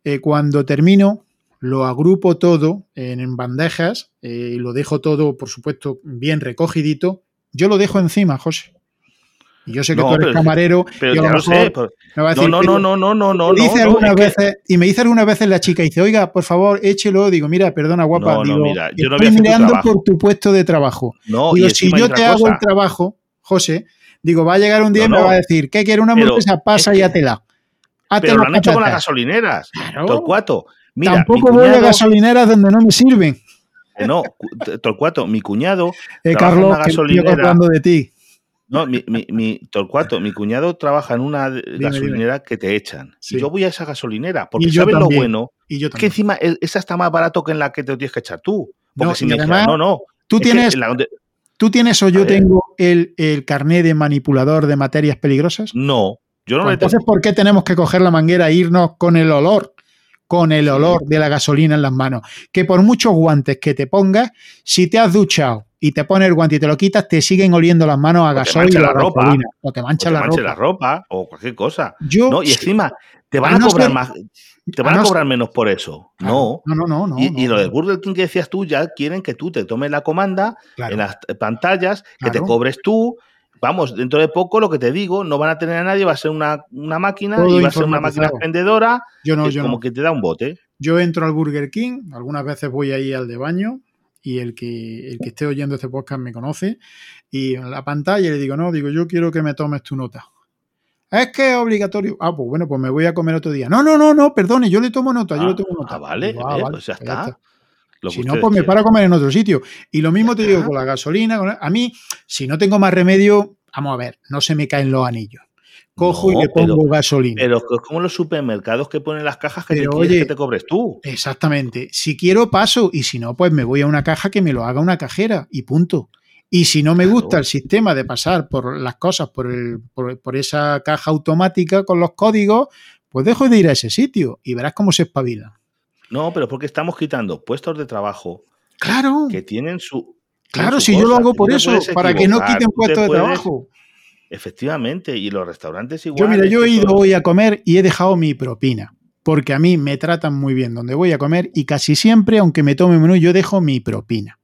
B: Eh, cuando termino, lo agrupo todo en, en bandejas eh, y lo dejo todo, por supuesto, bien recogidito. Yo lo dejo encima, José. Y yo sé que
A: No,
B: tú eres
A: pero-
B: camarero
A: Pero
B: y a lo
A: lo sé.
B: mejor
A: pero-
B: me va a
A: No,
B: decir,
A: no, no, no, no, no, no.
B: me dice
A: no,
B: algunas
A: que-
B: veces, y me dice algunas veces la chica, dice, oiga, por favor, échelo. Digo, mira, perdona, guapa.
A: No,
B: digo,
A: mira, yo
B: estoy
A: tu
B: mirando
A: trabajo.
B: por tu puesto de trabajo.
A: No, y
B: Digo, si
A: encima hay
B: yo te hago el trabajo, José, digo, va a llegar un día y me va a decir, ¿qué quiere una hamburguesa? Pasa y
A: que-
B: átela. Hazte
A: Pero lo han hecho con las gasolineras. Torcuato. Mira,
B: Tampoco voy a gasolineras donde no me sirven.
A: eh, No, cu- Torcuato, mi cuñado.
B: Eh, Carlos, que estoy acordando de ti.
A: No, mi, mi, mi- Torcuato, mi cuñado trabaja en una
B: Dime,
A: gasolinera que te echan.
B: Sí.
A: Y yo voy a esa gasolinera. Porque sabes lo bueno.
B: Y yo
A: Que encima esa está más barato que en la que te tienes que echar tú. Porque
B: No,
A: si me
B: además,
A: no, no.
B: Tú tienes,
A: en la donde-
B: tú tienes o yo tengo el, el carné de manipulador de materias peligrosas.
A: No, yo no
B: Pues entonces, ¿por qué tenemos que coger la manguera e irnos con el olor? Con el olor de la gasolina en las manos. Que por muchos guantes que te pongas, si te has duchado y te pones el guante y te lo quitas, te siguen oliendo las manos a
A: O te
B: gasoil o
A: la ropa.
B: O te
A: O
B: mancha
A: te
B: la ropa.
A: la ropa o cualquier cosa.
B: Yo,
A: No, y encima te van a
B: no
A: cobrar
B: ser-
A: más. Te van a
B: no
A: cobrar menos por eso. No.
B: no, no, no. no,
A: y,
B: no,
A: y lo del Burger King que decías tú, ya quieren que tú te tomes la comanda
B: Claro.
A: en las pantallas, que te cobres tú. Vamos, dentro de poco lo que te digo, no van a tener a nadie, va a ser una, una máquina
B: Todo
A: y va a ser una máquina expendedora
B: Yo no,
A: que
B: yo
A: como que te da un bote.
B: Yo entro al Burger King, algunas veces voy ahí al de baño y el que, el que esté oyendo este podcast me conoce y en la pantalla le digo, no, digo, yo quiero que me tomes tu nota. Es que es obligatorio. Ah, pues bueno, pues me voy a comer otro día. No, no, no, no, perdone, yo le tomo nota, yo
A: Ah,
B: le tomo nota.
A: ah, vale,
B: Digo,
A: eh, pues ya está.
B: Si no, pues me paro a comer en otro sitio. Y lo mismo te digo con la gasolina. con- A mí, si no tengo más remedio, vamos a ver, no se me caen los anillos. Cojo
A: No,
B: y le pongo
A: pero-
B: gasolina.
A: Pero es como los supermercados que ponen las cajas que
B: Pero,
A: te
B: oye,
A: que te cobres tú.
B: Exactamente. Si quiero, paso. Y si no, pues me voy a una caja que me lo haga una cajera. Y punto. Y si no me
A: Claro.
B: gusta el sistema de pasar por las cosas por, el, por, por esa caja automática con los códigos, pues dejo de ir a ese sitio y verás cómo se espabila.
A: No, pero porque estamos quitando puestos de trabajo
B: Claro,
A: que tienen su.
B: claro,
A: su
B: si yo lo hago por eso, para que no quiten puestos de
A: puedes-
B: trabajo.
A: Efectivamente, y los restaurantes igual.
B: Yo, mira, yo he ido hoy a comer y he dejado mi propina. Porque a mí me tratan muy bien donde voy a comer y casi siempre, aunque me tome menú, yo dejo mi propina.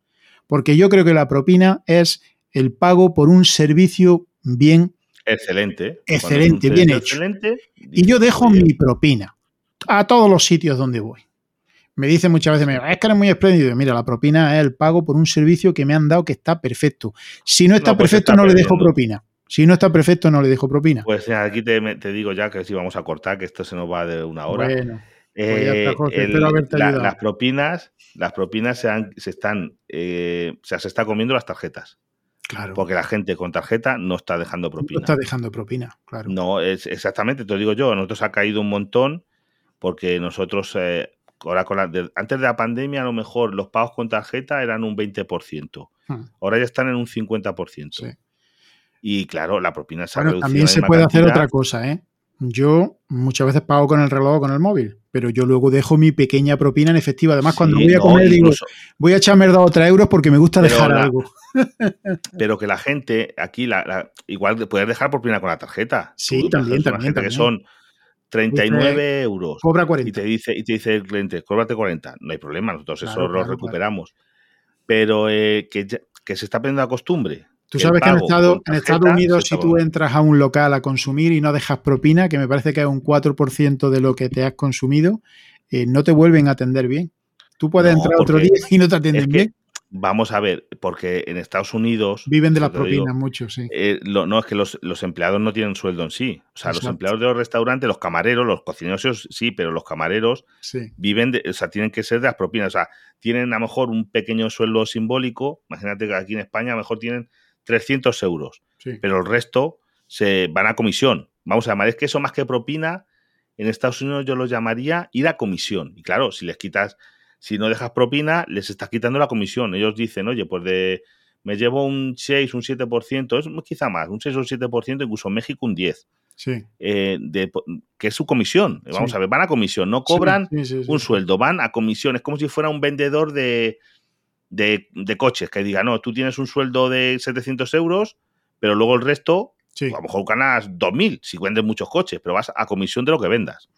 B: Porque yo creo que la propina es el pago por un servicio bien
A: Excelente.
B: Excelente, bien hecho.
A: Excelente,
B: y yo dejo
A: "Oye,
B: mi propina a todos los sitios donde voy. Me dicen muchas veces, me, es que eres muy espléndido. Mira, la propina es el pago por un servicio que me han dado que está perfecto. Si no está
A: No, pues
B: perfecto,
A: está
B: no le dejo propina. Si no está perfecto, no le dejo propina.
A: Pues ya, aquí te, te digo ya que si vamos a cortar, que esto se nos va de una hora.
B: Bueno, pues
A: Eh,
B: Jorge,
A: el- la- las propinas, las propinas se, han- se están, eh, o sea, se está comiendo las tarjetas,
B: claro.
A: porque la gente con tarjeta no está dejando
B: No
A: propina.
B: está dejando propina, claro.
A: No, es exactamente, te lo digo yo, a nosotros ha caído un montón porque nosotros, eh, ahora con la- de- antes de la pandemia a lo mejor los pagos con tarjeta eran un 20%,
B: Hmm,
A: ahora ya están en un 50%.
B: sí.
A: Y claro, la propina se ha
B: Bueno,
A: reducido
B: también se puede hacer otra cosa, ¿eh? Yo muchas veces pago con el reloj o con el móvil, pero yo luego dejo mi pequeña propina en efectivo. Además, cuando
A: Sí,
B: voy a
A: no,
B: comer, digo, voy a echarme dos o tres euros porque me gusta dejar
A: la-
B: algo.
A: pero que la gente aquí, la, la- igual puedes dejar propina con la tarjeta.
B: Sí,
A: Tú
B: también, también,
A: gente que
B: también.
A: son 39 euros
B: Cobra
A: y
B: 40.
A: te dice y te dice el cliente, cóbrate 40. No hay problema, nosotros
B: Claro,
A: eso lo
B: claro,
A: recuperamos. pero eh, que, que se está perdiendo la costumbre.
B: Tú sabes que en, Estados Unidos, si tú entras a un local a consumir y no dejas propina, que me parece que es un 4% de lo que te has consumido, eh, no te vuelven a atender bien. Tú puedes entrar otro día y no te atienden bien.
A: Vamos a ver, porque en Estados Unidos.
B: Viven de las propinas mucho, sí.
A: Eh, no, es que los, empleados no tienen sueldo en sí. O sea, los empleados de los restaurantes, los camareros, los cocineros, sí, pero los camareros viven de. O sea, tienen que ser de las propinas. O sea, tienen a lo mejor un pequeño sueldo simbólico. Imagínate que aquí en España a lo mejor tienen 300 euros. Pero el resto se van a comisión. Vamos a llamar, es que eso más que propina, en Estados Unidos yo lo llamaría ir a comisión. Y claro, si les quitas si no dejas propina, les estás quitando la comisión. Ellos dicen, oye, pues de me llevo un 6, un 7%, es quizá más, un 6 o un 7%, incluso en México un 10%.
B: Sí.
A: Eh, de, que es su comisión. Vamos a ver, van a comisión, no cobran un sueldo, van a comisión. Es como si fuera un vendedor de, de, coches que diga, no, tú tienes un sueldo de 700 euros, pero luego el resto, a lo mejor ganas 2.000 si vendes muchos coches, pero vas a comisión de lo que vendas.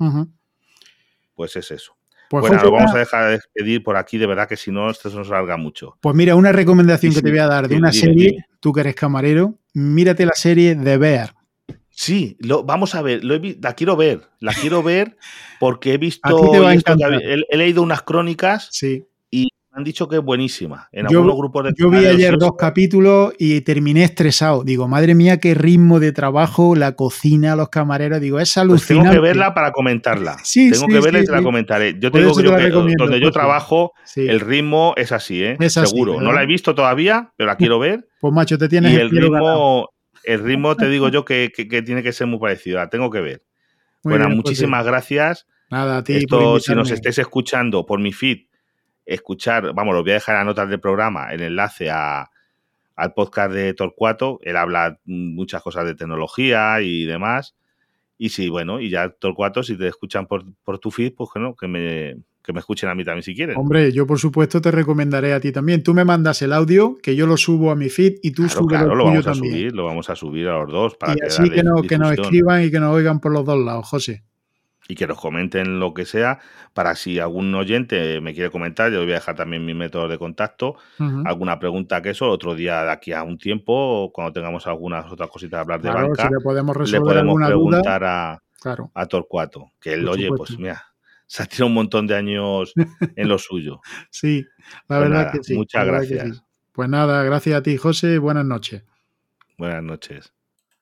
A: Pues es eso. Pues bueno, lo vamos a dejar de despedir por aquí, de verdad que si no, esto se nos salga mucho.
B: Pues mira, una recomendación que te voy a dar de una serie, tú que eres camarero, mírate la serie de Bear.
A: Sí, lo, vamos a ver, la quiero ver, la quiero ver porque he visto, he, leído unas crónicas
B: sí
A: han dicho que es buenísima. En yo, algunos grupos de
B: Yo vi ayer dos capítulos y terminé estresado. Digo, madre mía, qué ritmo de trabajo, la cocina, los camareros. Digo, es alucinante.
A: Pues tengo que verla para comentarla. Sí, tengo que verla y te la comentaré. Yo tengo que, donde yo trabajo, el ritmo es así, ¿eh? Seguro. no la he visto todavía, pero la quiero ver.
B: Pues macho, te tienes
A: y el ritmo, el ritmo te digo yo que, tiene que ser muy parecido. La tengo que ver. bueno, pues muchísimas gracias.
B: Nada, a ti.
A: Esto, si nos estés escuchando por mi feed escuchar, vamos, lo voy a dejar en notas del programa, el enlace a, al podcast de Torcuato. Él habla muchas cosas de tecnología y demás. Y sí, bueno, y ya Torcuato, si te escuchan por, por tu feed, pues bueno, que me, que me escuchen a mí también si quieren.
B: Hombre, yo por supuesto te recomendaré a ti también. Tú me mandas el audio, que yo lo subo a mi feed y tú subes claro,
A: lo vamos a subir, lo vamos a subir a los dos.
B: Para y así que, no, que nos escriban y que nos oigan por los dos lados, José
A: y que nos comenten lo que sea, para si algún oyente me quiere comentar, yo voy a dejar también mi método de contacto, alguna pregunta que eso, otro día de aquí a un tiempo, cuando tengamos algunas otras cositas a hablar de banca,
B: le podemos, preguntar
A: a, a Torcuato, que él, oye, pues mira, se ha tirado un montón de años en lo suyo.
B: sí, la pues verdad que sí.
A: Muchas gracias.
B: Pues nada, gracias a ti, José, buenas noches.
A: Buenas noches.